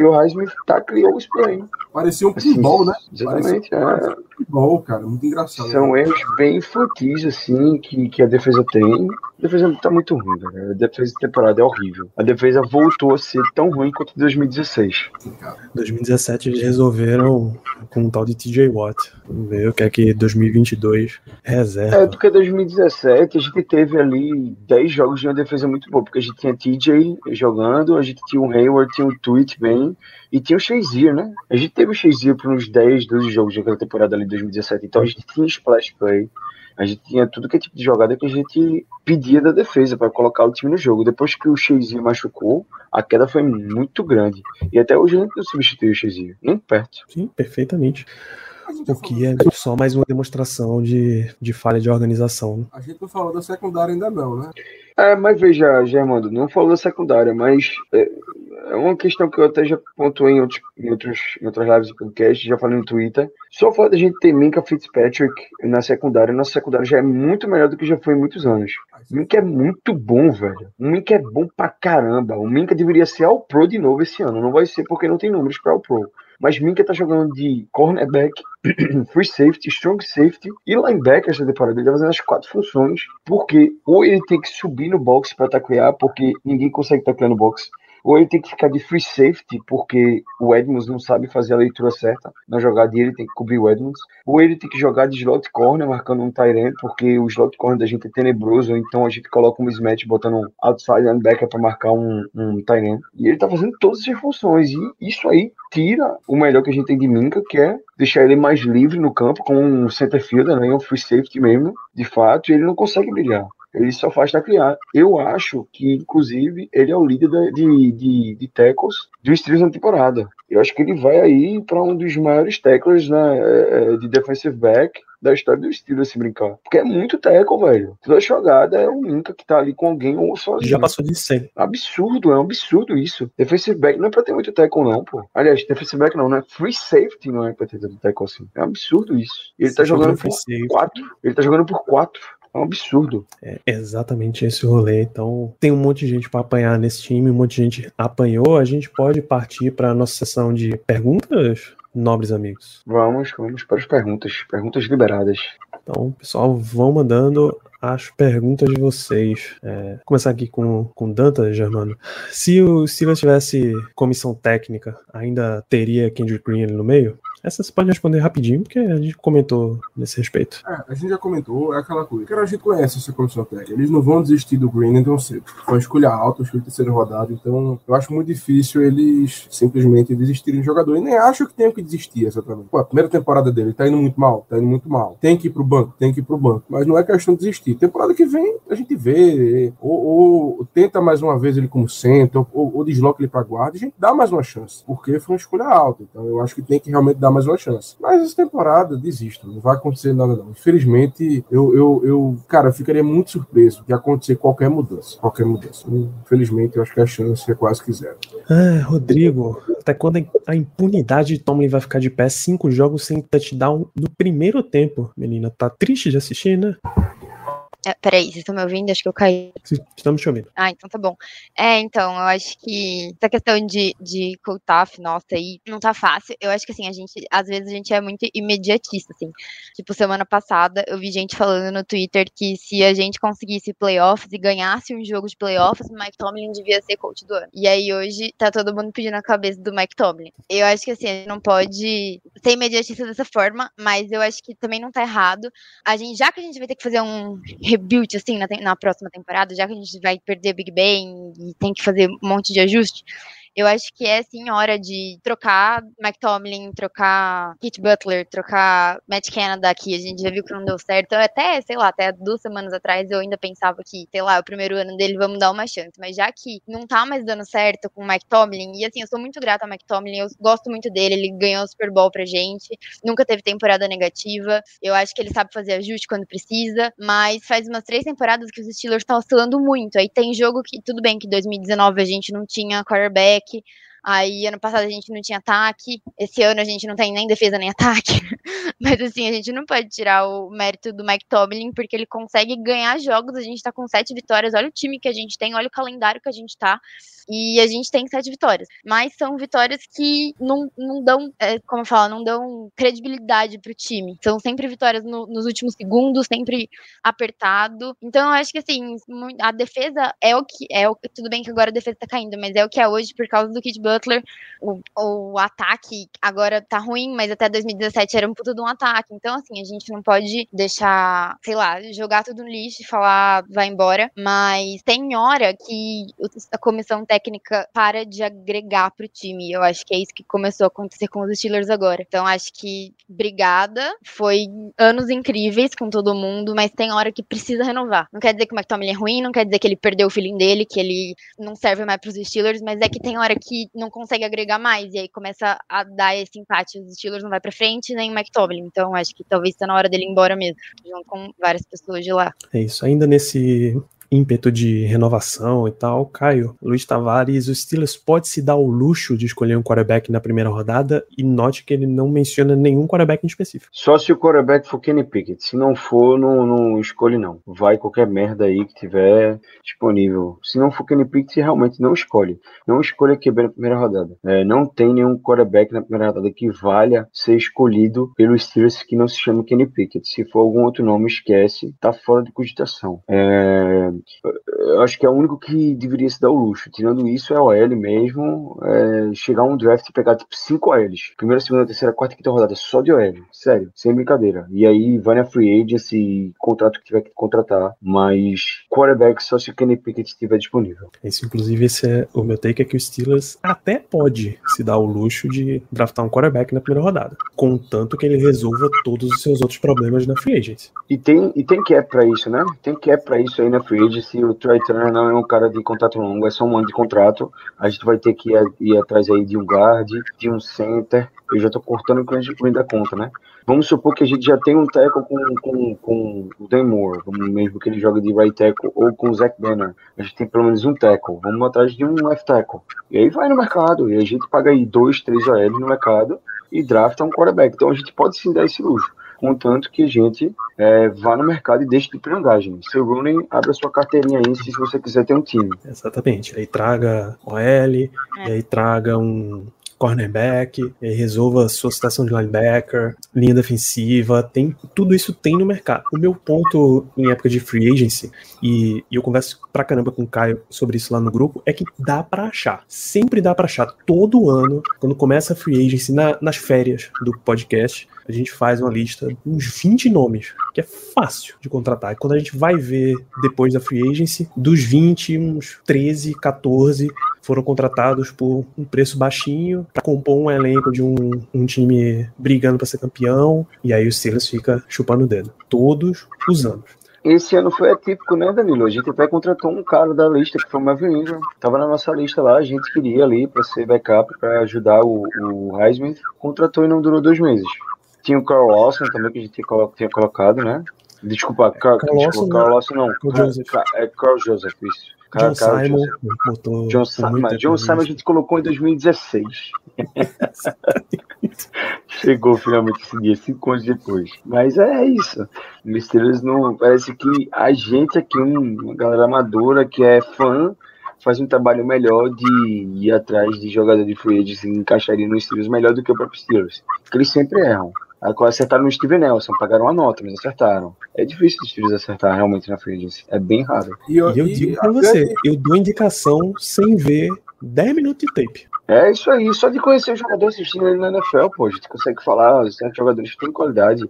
Porque o Highsmith tá, criou o Spillane. Parecia um Assim, pinball, né? Exatamente, é. Parecia um pinball, cara. Muito engraçado. São erros bem infantis, assim, que, que a defesa tem. A defesa tá muito ruim, velho. A defesa de temporada é horrível. A defesa voltou a ser tão ruim quanto em 2016. Em 2017 eles resolveram com um tal de TJ Watt. Vamos ver o que é que 2022 É, reserva. porque 2017 a gente teve ali 10 jogos de uma defesa muito boa, porque a gente tinha TJ jogando, a gente tinha o Hayward, tinha o Tweet bem, e tinha o Shazier, né? A gente teve o Shazier por uns 10, 12 jogos daquela temporada ali de 2017, então a gente tinha splash play, a gente tinha tudo que é tipo de jogada que a gente pedia da defesa para colocar o time no jogo. Depois que o Shazier machucou, a queda foi muito grande. E até hoje não substituiu o Shazier, nem perto. Sim, perfeitamente. O que é só mais uma demonstração de, de falha de organização. né? a gente não falou da secundária ainda não, né? É, mas veja, Germando, não falou da secundária, mas é, é uma questão que eu até já pontuei em, outros, em, outros, em outras lives de podcast, já falei no Twitter. Só o fato da gente ter Minka Fitzpatrick na secundária, nossa secundária já é muito melhor do que já foi em muitos anos. O Minka é muito bom, velho. O Minka é bom pra caramba. O Minka deveria ser All Pro de novo esse ano. Não vai ser porque não tem números pra All Pro. Mas Minka tá jogando de cornerback, free safety, strong safety e linebacker essa temporada. Ele tá fazendo as quatro funções, porque ou ele tem que subir no box para taclear, porque ninguém consegue taclear no box, ou ele tem que ficar de free safety, porque o Edmonds não sabe fazer a leitura certa na jogada e ele tem que cobrir o Edmonds, ou ele tem que jogar de slot corner, marcando um end, porque o slot corner da gente é tenebroso, então a gente coloca um mismatch botando um outside linebacker para marcar um, um end. E ele tá fazendo todas essas funções, e isso aí tira o melhor que a gente tem de Minka, que é deixar ele mais livre no campo, como um center fielder, né, um free safety mesmo, de fato, e ele não consegue brilhar. Ele só faz taclear. Eu acho que, inclusive, ele é o líder de, de, de tackles dos Steelers na temporada. Eu acho que ele vai aí para um dos maiores tackles né, de defensive back da história dos Steelers, se brincar. Porque é muito tackle, velho. Toda jogada é o Minka que tá ali com alguém ou sozinho. Já passou de 100. Absurdo, é um absurdo isso. Defensive back não é pra ter muito tackle, não, pô. Aliás, defensive back não, né? Free safety não é pra ter tanto tackle assim. É um absurdo isso. Ele tá Você jogando free por safety. quatro. Ele tá jogando por quatro. É um absurdo. É exatamente esse o rolê. Então, tem um monte de gente para apanhar nesse time, um monte de gente apanhou. A gente pode partir para nossa sessão de perguntas, nobres amigos. Vamos, vamos para as perguntas. Perguntas liberadas. Então, pessoal, vão mandando as perguntas de vocês. É, vou começar aqui com, com Danta, Germano. Se o Steelers tivesse comissão técnica, ainda teria Kendrick Green ali no meio? Essa você pode responder rapidinho, porque a gente comentou nesse respeito. É, a gente já comentou, é aquela coisa. Cara, a gente conhece essa comissão técnica. Eles não vão desistir do Green tão cedo. Foi uma escolha alta, escolha terceira rodada. Então, eu acho muito difícil eles simplesmente desistirem do jogador. E nem acho que tenham que desistir exatamente. Pô, a primeira temporada dele tá indo muito mal, tá indo muito mal. Tem que ir pro banco, tem que ir pro banco. Mas não é questão de desistir. Temporada que vem, a gente vê. Ou, ou tenta mais uma vez ele como centro, ou, ou desloca ele pra guarda. A gente dá mais uma chance. Porque foi uma escolha alta. Então, eu acho que tem que realmente dar mais uma chance. Mas essa temporada, desisto. Não vai acontecer nada, não. Infelizmente, eu, eu, eu cara, eu ficaria muito surpreso de acontecer qualquer mudança. Qualquer mudança. Infelizmente, eu acho que a chance é quase que zero. Ah, Rodrigo, até quando a impunidade de Tomlin vai ficar de pé cinco jogos sem touchdown no primeiro tempo, menina? Tá triste de assistir, né? É, peraí, vocês estão me ouvindo? Acho que eu caí. Estamos te ouvindo. Ah, então tá bom. É, então, eu acho que essa questão de, de cold-off, nossa, aí não tá fácil. Eu acho que, assim, a gente, às vezes a gente é muito imediatista, assim. Tipo, semana passada eu vi gente falando no Twitter que se a gente conseguisse playoffs e ganhasse um jogo de playoffs, o Mike Tomlin devia ser coach do ano. E aí hoje tá todo mundo pedindo a cabeça do Mike Tomlin. Eu acho que, assim, a gente não pode ser imediatista dessa forma, mas eu acho que também não tá errado. A gente, já que a gente vai ter que fazer um rebuild, assim, na, na, próxima temporada, já que a gente vai perder Big Ben e tem que fazer um monte de ajuste, eu acho que é sim hora de trocar Mike Tomlin, trocar Kit Butler, trocar Matt Canada aqui. A gente já viu que não deu certo. Até, sei lá, até duas semanas atrás eu ainda pensava que, sei lá, o primeiro ano dele vamos dar uma chance. Mas já que não tá mais dando certo com o Mike Tomlin, e assim, eu sou muito grata ao Mike Tomlin, eu gosto muito dele, ele ganhou o Super Bowl pra gente, nunca teve temporada negativa. Eu acho que ele sabe fazer ajuste quando precisa, mas faz umas três temporadas que os Steelers estão oscilando muito. Aí tem jogo que, tudo bem que 2019 a gente não tinha quarterback, feedback Aí, ano passado, a gente não tinha ataque. Esse ano, a gente não tem nem defesa nem ataque. Mas, assim, a gente não pode tirar o mérito do Mike Tomlin, porque ele consegue ganhar jogos. A gente tá com sete vitórias. Olha o time que a gente tem, olha o calendário que a gente tá. E a gente tem sete vitórias. Mas são vitórias que não, não dão, é, como eu falo, não dão credibilidade pro time. São sempre vitórias no, nos últimos segundos, sempre apertado. Então, eu acho que, assim, a defesa é o que é. O, tudo bem que agora a defesa tá caindo, mas é o que é hoje por causa do Kid Butler, o, o ataque agora tá ruim, mas até 2017 era um puta de um ataque. Então, assim, a gente não pode deixar, sei lá, jogar tudo no lixo e falar vai embora. Mas tem hora que a comissão técnica para de agregar pro time. Eu acho que é isso que começou a acontecer com os Steelers agora. Então, acho que obrigada. Foi anos incríveis com todo mundo, mas tem hora que precisa renovar. Não quer dizer que o McTominay é ruim, não quer dizer que ele perdeu o feeling dele, que ele não serve mais pros Steelers, mas é que tem hora que não consegue agregar mais, e aí começa a dar esse empate. Os Steelers não vai pra frente, nem o McTominay. Então, acho que talvez está na hora dele ir embora mesmo, junto com várias pessoas de lá. É isso. Ainda nesse ímpeto de renovação e tal, Caio, Luiz Tavares, o Steelers pode se dar o luxo de escolher um quarterback na primeira rodada e note que ele não menciona nenhum quarterback em específico. Só se o quarterback for Kenny Pickett. Se não for, não, não escolhe não. Vai qualquer merda aí que tiver disponível. Se não for Kenny Pickett, realmente não escolhe. Não escolha QB na primeira rodada. É, não tem nenhum quarterback na primeira rodada que valha ser escolhido pelos Steelers que não se chame Kenny Pickett. Se for algum outro nome, esquece. Tá fora de cogitação. É, eu acho que é o único que deveria se dar o luxo. Tirando isso, é o OL mesmo. É, chegar um draft e pegar tipo 5 OLs. Primeira, segunda, terceira, quarta e quinta rodada só de OL. Sério, sem brincadeira. E aí vai na free agency, contrato que tiver que contratar. Mas quarterback só se o Kenny Pickett estiver disponível. Esse, inclusive, esse é o meu take é que o Steelers até pode se dar o luxo de draftar um quarterback na primeira rodada. Contanto que ele resolva todos os seus outros problemas na free agency. E tem, e tem cap pra isso, né? Tem cap pra isso aí na free agency. O Trey Turner não é um cara de contrato longo, é só um ano de contrato. A gente vai ter que ir, ir atrás aí de um guard, de um center. Eu já tô cortando o gente da conta, né? Vamos supor que a gente já tem um tackle com, com, com o Dan Moore, mesmo que ele joga de right tackle, ou com o Zach Banner. A gente tem pelo menos um tackle. Vamos atrás de um left tackle. E aí vai no mercado. E a gente paga aí dois, três OL no mercado e drafta um quarterback. Então a gente pode sim dar esse luxo contanto que a gente é, vá no mercado e deixe de pirangagem. Seu Rooney, abre a sua carteirinha aí se você quiser ter um time. Exatamente. Aí traga OL, é. e aí traga um cornerback, resolva sua situação de linebacker, linha defensiva, tem tudo isso tem no mercado. O meu ponto em época de free agency, e, e eu converso pra caramba com o Caio sobre isso lá no grupo, é que dá pra achar. Sempre dá pra achar. Todo ano, quando começa a free agency, na- nas férias do podcast, a gente faz uma lista de uns 20 nomes, que é fácil de contratar. E quando a gente vai ver depois da free agency, dos 20, uns 13, 14 foram contratados por um preço baixinho para compor um elenco de um, um time brigando para ser campeão. E aí o Steelers fica chupando o dedo. Todos os anos. Esse ano foi atípico, né, Danilo? A gente até contratou um cara da lista, que foi o Melvin Ingram. Tava na nossa lista lá, a gente queria ali para ser backup, para ajudar o, o Heisman. Contratou e não durou dois meses. Tinha o Carl Lawson também, que a gente tinha colo- tinha colocado, né? Desculpa, Carl, Carl desculpa, Lawson Carl não. Lawson não. Carl Ca- Joseph. ca- É Carl Joseph, isso. Carl- John Carl Simon Joseph. botou. John Simon, John Simon a gente colocou em 2016. Chegou finalmente esse dia, cinco anos depois. Mas é isso. Os Steelers não. Parece que a gente aqui, um- uma galera amadora que é fã, faz um trabalho melhor de ir atrás de jogador de free agents e encaixaria nos Steelers melhor do que o próprio Steelers. Porque eles sempre erram. Acertaram no Steven Nelson, pagaram a nota, mas acertaram. É difícil os Steelers acertar realmente na free agency. É bem raro. E eu digo pra você, eu dou indicação sem ver 10 minutos de tape. É isso aí, só de conhecer o jogador assistindo ele na NFL, pô, a gente consegue falar, os certos jogadores que têm qualidade.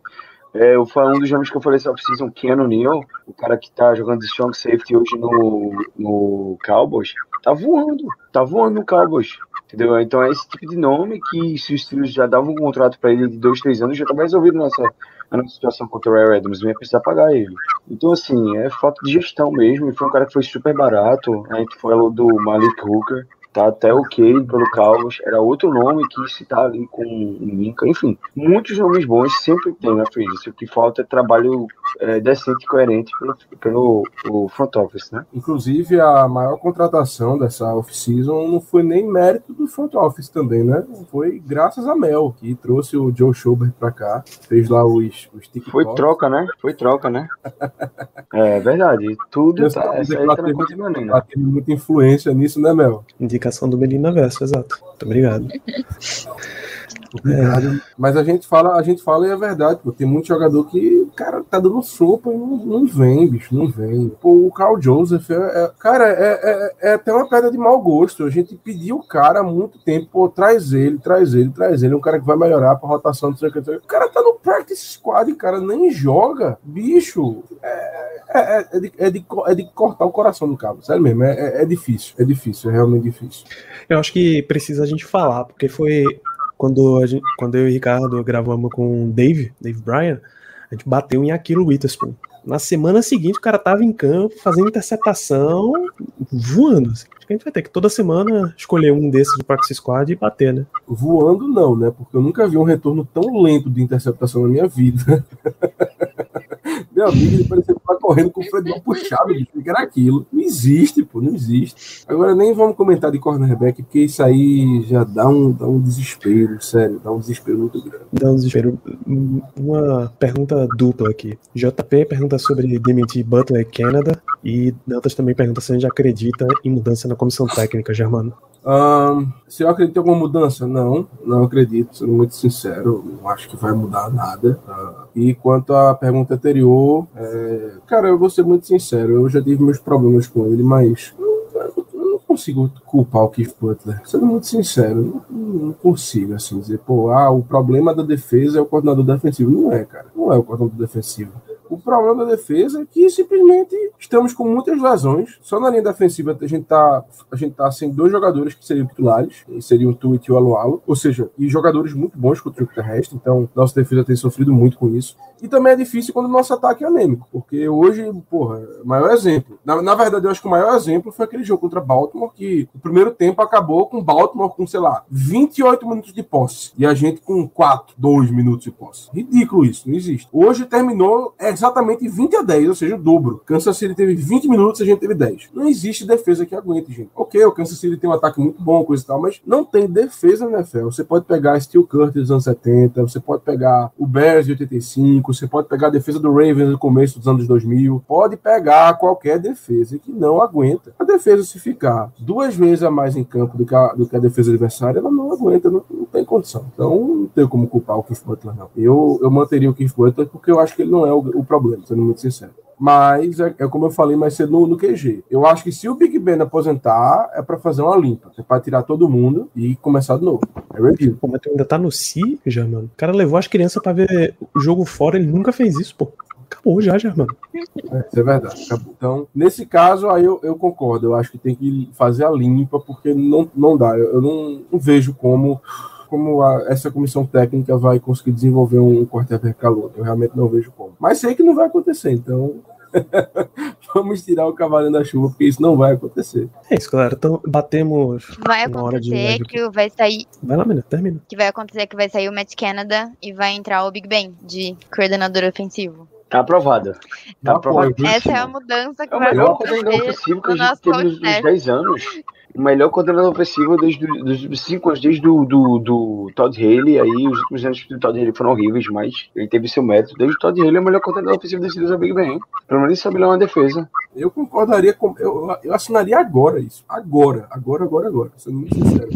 É, eu falo um dos nomes que eu falei essa off-season, Keanu Neal, o cara que tá jogando de strong safety hoje no, no Cowboys, tá voando, tá voando no Cowboys, entendeu? Então é esse tipo de nome que se os Steelers já davam um contrato pra ele de dois, três anos, já tava resolvido nossa, a nossa situação contra o Ray Adams, não ia precisar pagar ele. Então assim, é falta de gestão mesmo, e foi um cara que foi super barato, a gente falou do Malik Hooker, tá até ok pelo Cowboys, era outro nome que se tá ali com o Minka, enfim, muitos nomes bons sempre tem na free agency, o que falta é trabalho é, decente e coerente pelo, pelo o front office, né? Inclusive, a maior contratação dessa off-season não foi nem mérito do front office também, né? Foi graças a Mel, que trouxe o Joe Schobert pra cá, fez lá os, os TikToks. Foi troca, né? Foi troca, né? É verdade, tudo Eu tá, essa aí tá na teve- de. Ela muita influência nisso, né, Mel? Indicação do Melina Verso, exato. Muito obrigado. Obrigado. Mas a gente fala, a gente fala e é verdade, pô. Tem muito jogador que, cara, tá dando sopa e não, não vem, bicho, não vem. Pô, o Carl Joseph, é, é- cara, é, é, é até uma pedra de mau gosto. A gente pediu o cara há muito tempo, pô, traz ele, traz ele, traz ele. É um cara que vai melhorar pra rotação do secretário. O cara tá no practice squad, cara, nem joga. Bicho, é, é, é, de, é, de, é de cortar o coração do cabo, sério mesmo. É, é, é difícil, é difícil, é realmente difícil. Eu acho que precisa a gente falar, porque foi quando, gente, quando eu e o Ricardo gravamos com o Dave, Dave Bryan, a gente bateu em Aquilo Witherspoon. Na semana seguinte, o cara tava em campo, fazendo interceptação, voando. assim. Acho que a gente vai ter que toda semana escolher um desses do Practice Squad e bater, né? Voando não, né? Porque eu nunca vi um retorno tão lento de interceptação na minha vida. Meu amigo, parecia que tava correndo com o freio puxado, que era aquilo. Não existe, pô, não existe. Agora nem vamos comentar de cornerback, porque isso aí já dá um, dá um desespero, sério, dá um desespero muito grande. Dá um desespero. Uma pergunta dupla aqui. JP pergunta sobre demitir Butler Canada. E Dantas também pergunta se a gente acredita em mudança na comissão técnica, Germano. Ahn, se eu acredito em alguma mudança? Não, não acredito, sendo muito sincero, não acho que vai mudar nada. tá? E quanto à pergunta anterior, é, cara, eu vou ser muito sincero, eu já tive meus problemas com ele, mas não consigo culpar o Keith Butler, sendo muito sincero, não, não consigo assim dizer, pô, ah, o problema da defesa é o coordenador defensivo. Não é, cara, não é o coordenador defensivo. O problema da defesa é que simplesmente estamos com muitas lesões. Só na linha defensiva a gente tá, a gente tá sem dois jogadores que seriam titulares, seriam o Tuit e o Alualo, ou seja, e jogadores muito bons contra o jogo terrestre, então nossa defesa tem sofrido muito com isso. E também é difícil quando o nosso ataque é anêmico, porque hoje, porra, maior exemplo. Na, na verdade, eu acho que o maior exemplo foi aquele jogo contra Baltimore, que o primeiro tempo acabou com Baltimore com, sei lá, 28 minutos de posse, e a gente com 4, 2 minutos de posse. Ridículo isso, não existe. Hoje terminou exatamente 20 a 10, ou seja, o dobro. Kansas City teve 20 minutos a gente teve 10. Não existe defesa que aguente, gente. Ok, o Kansas City tem um ataque muito bom, coisa e tal, mas não tem defesa na NFL. Você pode pegar Steel Curtis dos anos 70, você pode pegar o Bears de 85, você pode pegar a defesa do Ravens no começo dos anos 2000, pode pegar qualquer defesa que não aguenta. A defesa, se ficar duas vezes a mais em campo do que a, do que a defesa adversária, ela não aguenta, não tem condição. Então, não tem como culpar o Keith Butler, não. Eu, eu manteria o Keith Butler porque eu acho que ele não é o, o problema, sendo muito sincero. Mas é, é, como eu falei mais cedo no, no, QG. Eu acho que se o Big Ben aposentar, é para fazer uma limpa. É para tirar todo mundo e começar de novo. É review. Pô, mas tu ainda tá no si, já, mano. O cara levou as crianças para ver o jogo fora, ele nunca fez isso, pô. Acabou já, já, mano. É, isso é verdade, acabou. Então, nesse caso, aí eu, eu, concordo. Eu acho que tem que fazer a limpa, porque não, não dá. Eu, eu não, não vejo como como a, essa comissão técnica vai conseguir desenvolver um quarterback calor. Eu realmente não vejo como. Mas sei que não vai acontecer, então vamos tirar o cavalo da chuva, porque isso não vai acontecer. É isso, galera. Então batemos. Vai acontecer que vai sair. Vai lá, menina, termina. Que vai acontecer que vai sair o Matt Canada e vai entrar o Big Ben de coordenador ofensivo. Tá aprovado. Tá aprovado. Essa é a mudança que É o vai melhor coordenador acontecer ofensivo que a gente nosso teve nos, nos podcast. 10 anos. O melhor coordenador ofensivo desde do- dos 5 anos, desde do, do, do Todd Haley. Aí os últimos anos do Todd Haley foram horríveis, mas ele teve seu mérito. Desde o Todd Haley é o melhor coordenador ofensivo desse o Big Ben. Pelo menos sabe lá uma defesa. Eu concordaria com. Eu, eu assinaria agora isso. Agora, agora, agora, agora. Sendo muito sincero.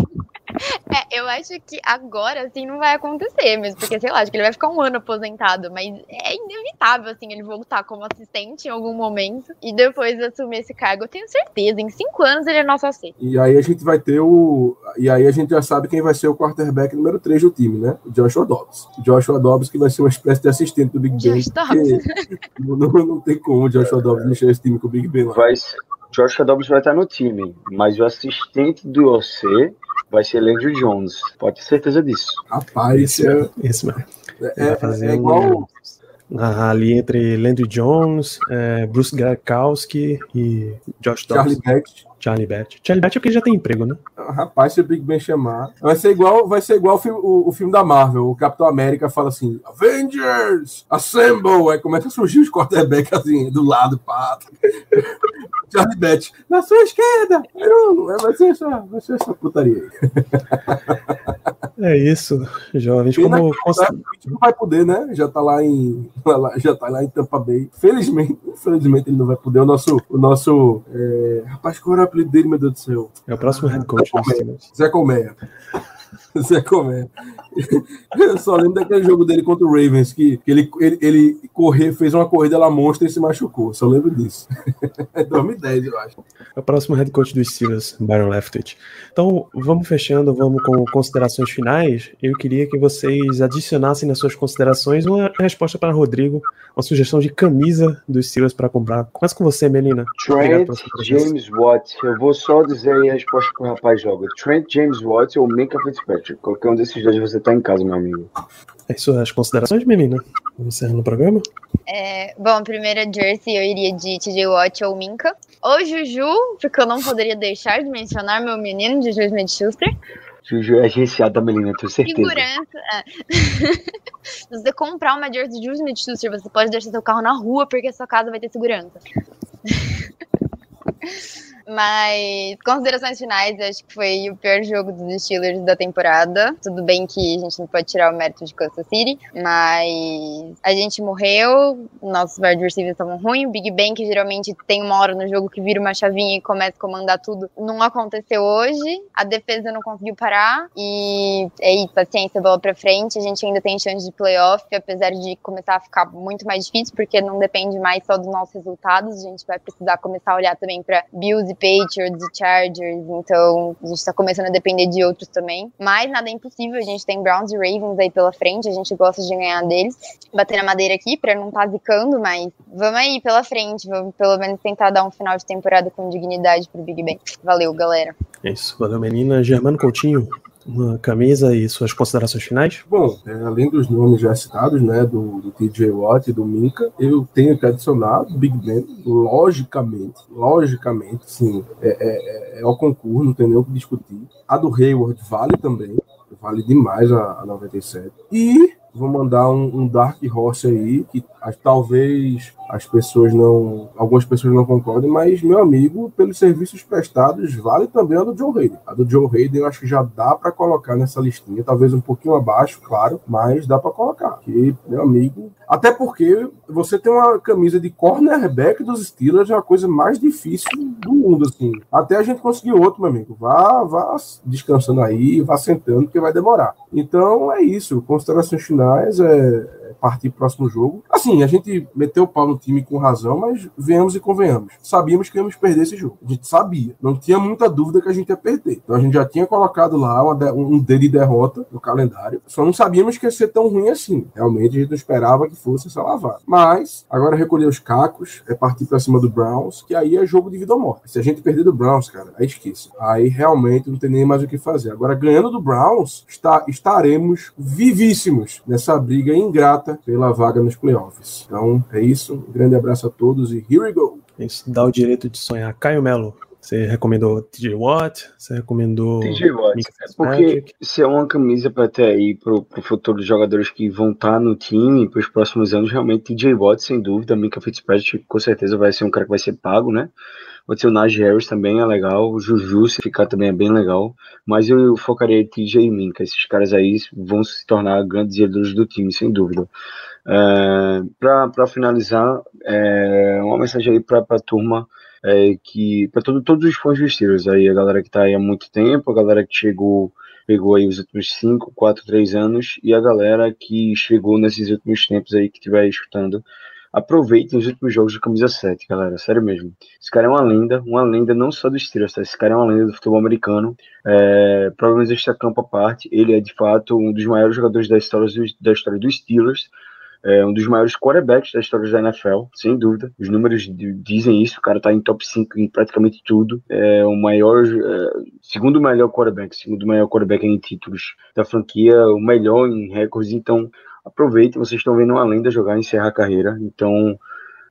É, eu acho que agora, assim, não vai acontecer mesmo, porque, sei lá, acho que ele vai ficar um ano aposentado, mas é inevitável, assim, ele voltar como assistente em algum momento e depois assumir esse cargo, eu tenho certeza, em cinco anos ele é nosso AC. E aí a gente vai ter o. E aí a gente já sabe quem vai ser o quarterback número 3 do time, né? O Joshua Dobbs. O Joshua Dobbs, que vai ser uma espécie de assistente do Big Ben. Josh Dobbs. porque Não, não tem como o Joshua Dobbs mexer esse time com o Big Ben lá. Vai ser, Joshua Dobbs vai estar no time, mas o assistente do OC vai ser Landry Jones. Pode ter certeza disso. Rapaz, Esse, é, esse mesmo. é, vai fazer é igual. um- ali entre Landry Jones, é, Bruce Garkowski e Josh Charlie. Beck. Charlie Bat. Charlie Bat é porque já tem emprego, né? Rapaz, se o Big Ben chamar. Vai ser igual, vai ser igual o, filme, o- o filme da Marvel. O Capitão América fala assim: Avengers! Assemble! Aí começa a surgir os quarterbacks assim, do lado, pá. Charlie Beck, na sua esquerda! É, vai ser essa, vai ser essa putaria aí. É isso, jovens. Pena Como que o Smith não vai poder, né? Já tá lá em. Já tá lá em Tampa Bay. Felizmente, infelizmente, ele não vai poder. O nosso. O nosso é... Rapaz, qual era apelido dele, meu Deus do céu? é o próximo head coach dos Steelers. Zé Colmeia. Zé Colmeia. Eu só lembro daquele jogo dele contra o Ravens, que, que ele, ele, ele correr, fez uma corrida lá monstra e se machucou. Só lembro disso. É 2010, eu acho. É o próximo head coach dos Steelers, Byron Leftwich. Então, vamos fechando, vamos com considerações finais. Eu queria que vocês adicionassem nas suas considerações uma resposta para Rodrigo, uma sugestão de camisa dos Steelers para comprar. Começa com você, Melina. Trent. James Watts. Eu vou só dizer aí a resposta que o rapaz joga. Trent James Watts ou Minka Fitzpatrick. Qualquer um desses dois você tá em casa, meu amigo. É suas considerações, Melina? Vamos encerrando o programa? É, bom, primeira jersey eu iria de TJ Watt ou Minka. Ou Juju, porque eu não poderia deixar de mencionar meu menino, Juju Smith-Schuster. Juju é agenciado da Melina, tenho certeza. Segurança. é. Se você comprar uma jersey de Juju Smith-Schuster, você pode deixar seu carro na rua, porque a sua casa vai ter segurança. Mas, considerações finais, acho que foi o pior jogo dos Steelers da temporada. Tudo bem que a gente não pode tirar o mérito de Kansas City, mas a gente morreu, nossos receivers estavam ruins, o Big Ben, que geralmente tem uma hora no jogo que vira uma chavinha e começa a comandar tudo, não aconteceu hoje. A defesa não conseguiu parar e é isso, paciência, bola pra frente. A gente ainda tem chance de playoff, apesar de começar a ficar muito mais difícil, porque não depende mais só dos nossos resultados. A gente vai precisar começar a olhar também pra Bills e Patriots e Chargers, então a gente tá começando a depender de outros também. Mas nada é impossível, a gente tem Browns e Ravens aí pela frente, a gente gosta de ganhar deles. Bater na madeira aqui pra não tá zicando, mas vamos aí pela frente, vamos pelo menos tentar dar um final de temporada com dignidade pro Big Ben. Valeu, galera. É isso. Valeu, Melina. Germano Coutinho, uma camisa e suas considerações finais? Bom, é, além dos nomes já citados, né, do, do TJ Watt e do Minka, eu tenho que adicionar Big Ben, logicamente, logicamente, sim, é, é, é, é o concurso, não tem nem o que discutir. A do Hayward vale também, vale demais a, a 97. E vou mandar um, um Dark Horse aí, que talvez as pessoas não. Algumas pessoas não concordem, mas, meu amigo, pelos serviços prestados, vale também a do Joe Hayden. A do Joe Hayden eu acho que já dá para colocar nessa listinha, talvez um pouquinho abaixo, claro, mas dá para colocar. Que, meu amigo. Até porque você tem uma camisa de cornerback dos Steelers, é a coisa mais difícil do mundo, assim. Até a gente conseguir outro, meu amigo. Vá, vá descansando aí, vá sentando, porque vai demorar. Então é isso. Considerações finais é partir pro próximo jogo. Assim, a gente meteu o pau no time com razão, mas venhamos e convenhamos. Sabíamos que íamos perder esse jogo. A gente sabia. Não tinha muita dúvida que a gente ia perder. Então a gente já tinha colocado lá um D de derrota no calendário. Só não sabíamos que ia ser tão ruim assim. Realmente a gente não esperava que fosse essa lavada. Mas agora recolher os cacos, é partir pra cima do Browns, que aí é jogo de vida ou morte. Se a gente perder do Browns, cara, aí esqueça. Aí realmente não tem nem mais o que fazer. Agora, ganhando do Browns, está, estaremos vivíssimos nessa briga ingrata pela vaga nos playoffs. Então é isso. Um grande abraço a todos e here we go. Isso dá o direito de sonhar. Caio Melo, você recomendou TJ Watt, você recomendou. TJ Watt. É porque se é uma camisa para ter aí para o futuro dos jogadores que vão estar tá no time para os próximos anos, realmente TJ Watt, sem dúvida. Mika Fitzpatrick com certeza vai ser um cara que vai ser pago, né? O Najee Harris também é legal, o Juju se ficar também é bem legal, mas eu focaria em TJ e Minka, esses caras aí vão se tornar grandes ídolos do time, sem dúvida. É, para finalizar, é, uma mensagem aí para a turma, é, que para todo, todos os fãs dos aí, a galera que está aí há muito tempo, a galera que chegou pegou aí os últimos 5, 4, 3 anos e a galera que chegou nesses últimos tempos aí que estiver escutando aproveitem os últimos jogos de camisa 7, galera. Sério mesmo. Esse cara é uma lenda, uma lenda não só do Steelers, tá? Esse cara é uma lenda do futebol americano. É, problemas extra-campo à parte, ele é de fato um dos maiores jogadores da história do, da história dos Steelers. É um dos maiores quarterbacks da história da NFL, sem dúvida. Os números dizem isso. O cara tá em top 5 em praticamente tudo. É o maior, é, segundo melhor quarterback, segundo melhor quarterback em títulos da franquia, o melhor em recordes. Então, aproveitem, vocês estão vendo uma lenda jogar e encerrar a carreira, então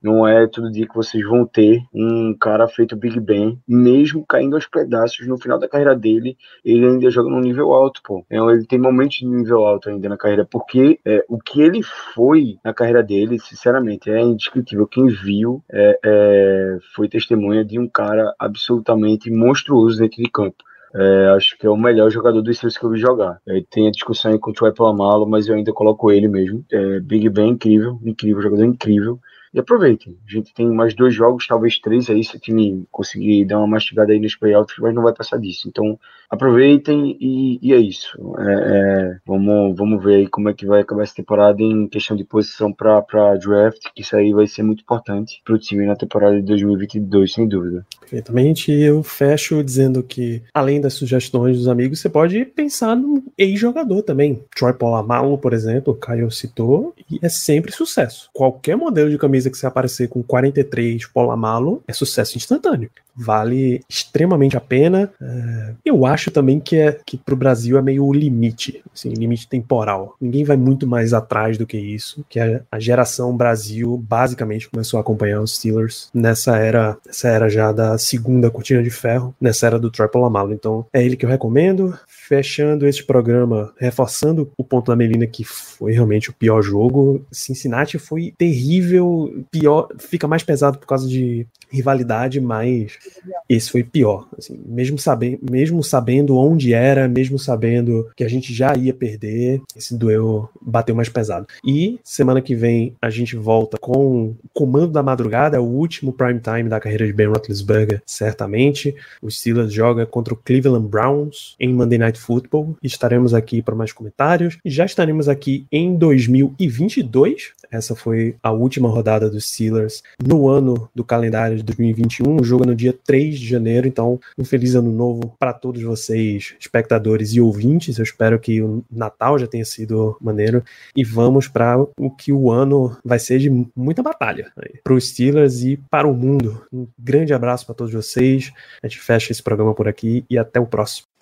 não é todo dia que vocês vão ter um cara feito Big Ben, mesmo caindo aos pedaços no final da carreira dele, ele ainda joga num nível alto, pô. Então, ele tem momentos de nível alto ainda na carreira, porque é, o que ele foi na carreira dele, sinceramente, é indescritível. Quem viu é, é, foi testemunha de um cara absolutamente monstruoso dentro de campo. É, acho que é o melhor jogador dos Steelers que eu vi jogar. É, tem a discussão aí com o Troy Polamalu, mas eu ainda coloco ele mesmo. É, Big Ben incrível, incrível, jogador incrível. E aproveitem. A gente tem mais dois jogos, talvez três aí, se o time conseguir dar uma mastigada aí nos playoffs, mas não vai passar disso. Então, aproveitem e, e é isso. É, é, vamos, vamos ver aí como é que vai acabar essa temporada em questão de posição para draft, que isso aí vai ser muito importante para o time na temporada de 2022, sem dúvida. Perfeitamente. Eu fecho dizendo que, além das sugestões dos amigos, você pode pensar no ex-jogador também. Troy Polamalu, por exemplo, o Caio citou, e é sempre sucesso. Qualquer modelo de camisa que você aparecer com 43 Polamalo é sucesso instantâneo. Vale extremamente a pena. É, eu acho também que é que pro Brasil é meio o limite, assim, limite temporal. Ninguém vai muito mais atrás do que isso, que a, a geração Brasil basicamente começou a acompanhar os Steelers nessa era, nessa era já da segunda cortina de ferro, nessa era do Troy Polamalo. Então, é ele que eu recomendo fechando este programa, reforçando o ponto da Melina que foi realmente o pior jogo. Cincinnati foi terrível, pior, fica mais pesado por causa de rivalidade, mas esse foi pior. Assim, mesmo, sabendo, mesmo sabendo onde era, mesmo sabendo que a gente já ia perder, esse duelo bateu mais pesado. E semana que vem a gente volta com Comando da Madrugada, é o último prime time da carreira de Ben Roethlisberger, certamente. O Steelers joga contra o Cleveland Browns em Monday Night Football. Estaremos aqui para mais comentários. Já estaremos aqui em 2022. Essa foi a última rodada dos Steelers no ano do calendário de 2021. O jogo é no dia 3 de janeiro, então um feliz ano novo para todos vocês, espectadores e ouvintes. Eu espero que o Natal já tenha sido maneiro e vamos para o que o ano vai ser de muita batalha para os Steelers e para o mundo. Um grande abraço para todos vocês. A gente fecha esse programa por aqui e até o próximo.